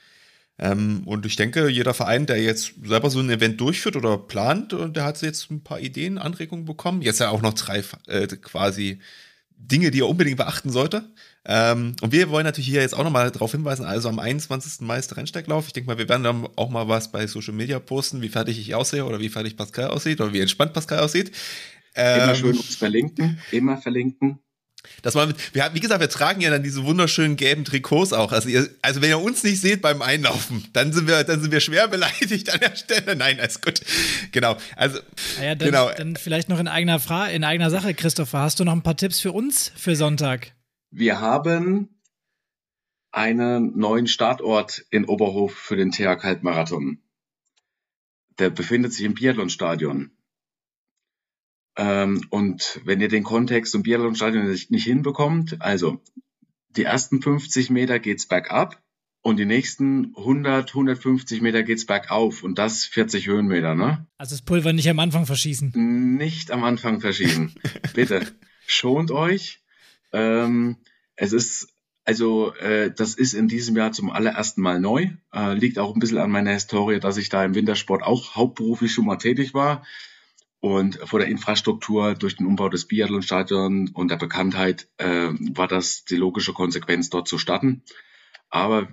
Ähm, und ich denke, jeder Verein, der jetzt selber so ein Event durchführt oder plant, der hat jetzt ein paar Ideen, Anregungen bekommen. Jetzt ja auch noch drei äh, quasi Dinge, die er unbedingt beachten sollte. Ähm, und wir wollen natürlich hier jetzt auch nochmal darauf hinweisen, also am 21. Mai ist der Rennsteiglauf. Ich denke mal, wir werden dann auch mal was bei Social Media posten, wie fertig ich aussehe oder wie fertig Pascal aussieht oder wie entspannt Pascal aussieht. Ähm, immer schön uns verlinken, immer verlinken. Das war, wir, wie gesagt, wir tragen ja dann diese wunderschönen gelben Trikots auch. Also, ihr, also wenn ihr uns nicht seht beim Einlaufen, dann sind wir, dann sind wir schwer beleidigt an der Stelle. Nein, alles gut. Genau. Also, ja, dann, genau. dann vielleicht noch in eigener Frage, in eigener Sache, Christopher. Hast du noch ein paar Tipps für uns für Sonntag? Wir haben einen neuen Startort in Oberhof für den TH Halbmarathon. Der befindet sich im Biathlonstadion. Ähm, und wenn ihr den Kontext im Biathlonstadion nicht, nicht hinbekommt, also die ersten 50 Meter geht's bergab und die nächsten 100, 150 Meter geht's bergauf und das 40 Höhenmeter, ne? Also das Pulver nicht am Anfang verschießen. Nicht am Anfang verschießen. <laughs> Bitte. Schont euch. Ähm, es ist, also, äh, das ist in diesem Jahr zum allerersten Mal neu. Äh, liegt auch ein bisschen an meiner Historie, dass ich da im Wintersport auch hauptberuflich schon mal tätig war. Und vor der Infrastruktur durch den Umbau des Biathlonstadions und der Bekanntheit äh, war das die logische Konsequenz, dort zu starten. Aber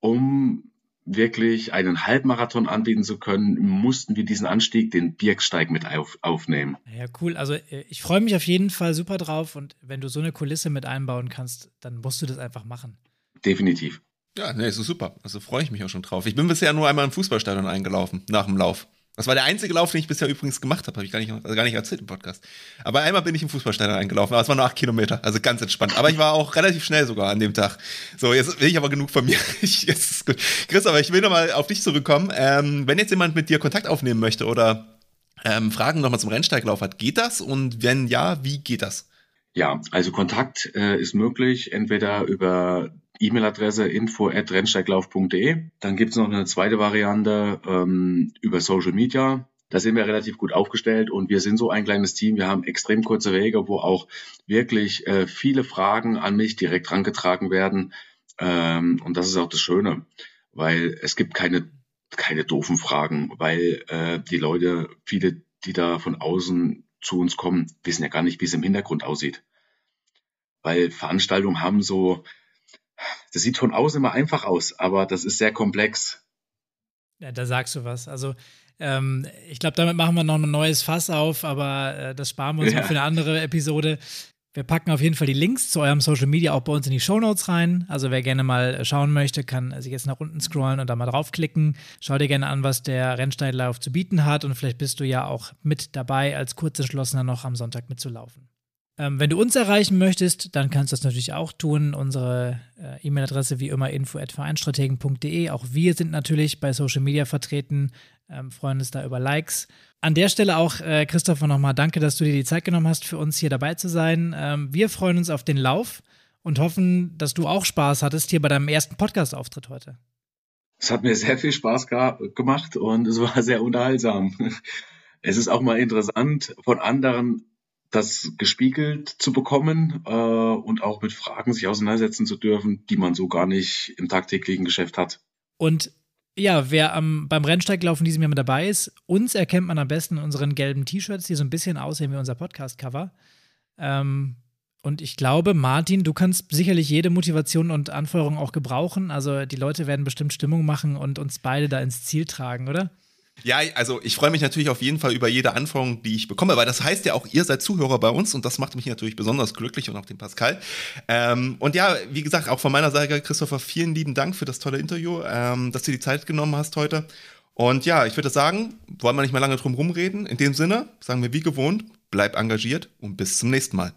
um wirklich einen Halbmarathon anbieten zu können, mussten wir diesen Anstieg, den Birksteig mit auf, aufnehmen. Ja, cool. Also äh, ich freue mich auf jeden Fall super drauf und wenn du so eine Kulisse mit einbauen kannst, dann musst du das einfach machen. Definitiv. Ja, nee, ist super. Also freue ich mich auch schon drauf. Ich bin bisher nur einmal im Fußballstadion eingelaufen, nach dem Lauf. Das war der einzige Lauf, den ich bisher übrigens gemacht habe, habe ich gar nicht, also gar nicht erzählt im Podcast. Aber einmal bin ich im Fußballstadion eingelaufen, aber es waren nur acht Kilometer, also ganz entspannt. Aber ich war auch relativ schnell sogar an dem Tag. So, jetzt will ich aber genug von mir. <laughs> Ich, jetzt ist gut. Chris, aber ich will nochmal auf dich zurückkommen. Ähm, wenn jetzt jemand mit dir Kontakt aufnehmen möchte oder ähm, Fragen nochmal zum Rennsteiglauf hat, geht das? Und wenn ja, wie geht das? Ja, also Kontakt äh, ist möglich, entweder über E-Mail-Adresse info.rennsteiglauf.de. Dann gibt es noch eine zweite Variante ähm, über Social Media. Da sind wir relativ gut aufgestellt und wir sind so ein kleines Team. Wir haben extrem kurze Wege, wo auch wirklich äh, viele Fragen an mich direkt rangetragen werden. Ähm, und das ist auch das Schöne, weil es gibt keine, keine doofen Fragen, weil äh, die Leute, viele, die da von außen zu uns kommen, wissen ja gar nicht, wie es im Hintergrund aussieht. Weil Veranstaltungen haben so, das sieht von außen immer einfach aus, aber das ist sehr komplex. Ja, da sagst du was. Also ähm, ich glaube, damit machen wir noch ein neues Fass auf, aber äh, das sparen wir uns ja. für eine andere Episode. Wir packen auf jeden Fall die Links zu eurem Social Media auch bei uns in die Show Notes rein. Also wer gerne mal schauen möchte, kann sich jetzt nach unten scrollen und da mal draufklicken. Schau dir gerne an, was der Rennsteiglauf zu bieten hat und vielleicht bist du ja auch mit dabei, als Kurzentschlossener noch am Sonntag mitzulaufen. Ähm, wenn du uns erreichen möchtest, dann kannst du das natürlich auch tun. Unsere äh, E-Mail-Adresse wie immer info@vereinstrategen.de. Auch wir sind natürlich bei Social Media vertreten, ähm, freuen uns da über Likes. An der Stelle auch, äh, Christopher, nochmal danke, dass du dir die Zeit genommen hast, für uns hier dabei zu sein. Ähm, wir freuen uns auf den Lauf und hoffen, dass du auch Spaß hattest hier bei deinem ersten Podcast-Auftritt heute. Es hat mir sehr viel Spaß gemacht und es war sehr unterhaltsam. <laughs> Es ist auch mal interessant, von anderen das gespiegelt zu bekommen äh, und auch mit Fragen sich auseinandersetzen zu dürfen, die man so gar nicht im tagtäglichen Geschäft hat. Und ja, wer am, beim Rennsteiglauf in diesem Jahr mit dabei ist, uns erkennt man am besten in unseren gelben T-Shirts, die so ein bisschen aussehen wie unser Podcast-Cover. Ähm, und ich glaube, Martin, du kannst sicherlich jede Motivation und Anfeuerung auch gebrauchen. Also die Leute werden bestimmt Stimmung machen und uns beide da ins Ziel tragen, oder? Ja, also ich freue mich natürlich auf jeden Fall über jede Anforderung, die ich bekomme, weil das heißt ja auch, ihr seid Zuhörer bei uns und das macht mich natürlich besonders glücklich und auch den Pascal. Ähm, und ja, wie gesagt, auch von meiner Seite, Christopher, vielen lieben Dank für das tolle Interview, ähm, dass du die Zeit genommen hast heute. Und ja, ich würde sagen, wollen wir nicht mehr lange drum rumreden. In dem Sinne, sagen wir wie gewohnt, bleib engagiert und bis zum nächsten Mal.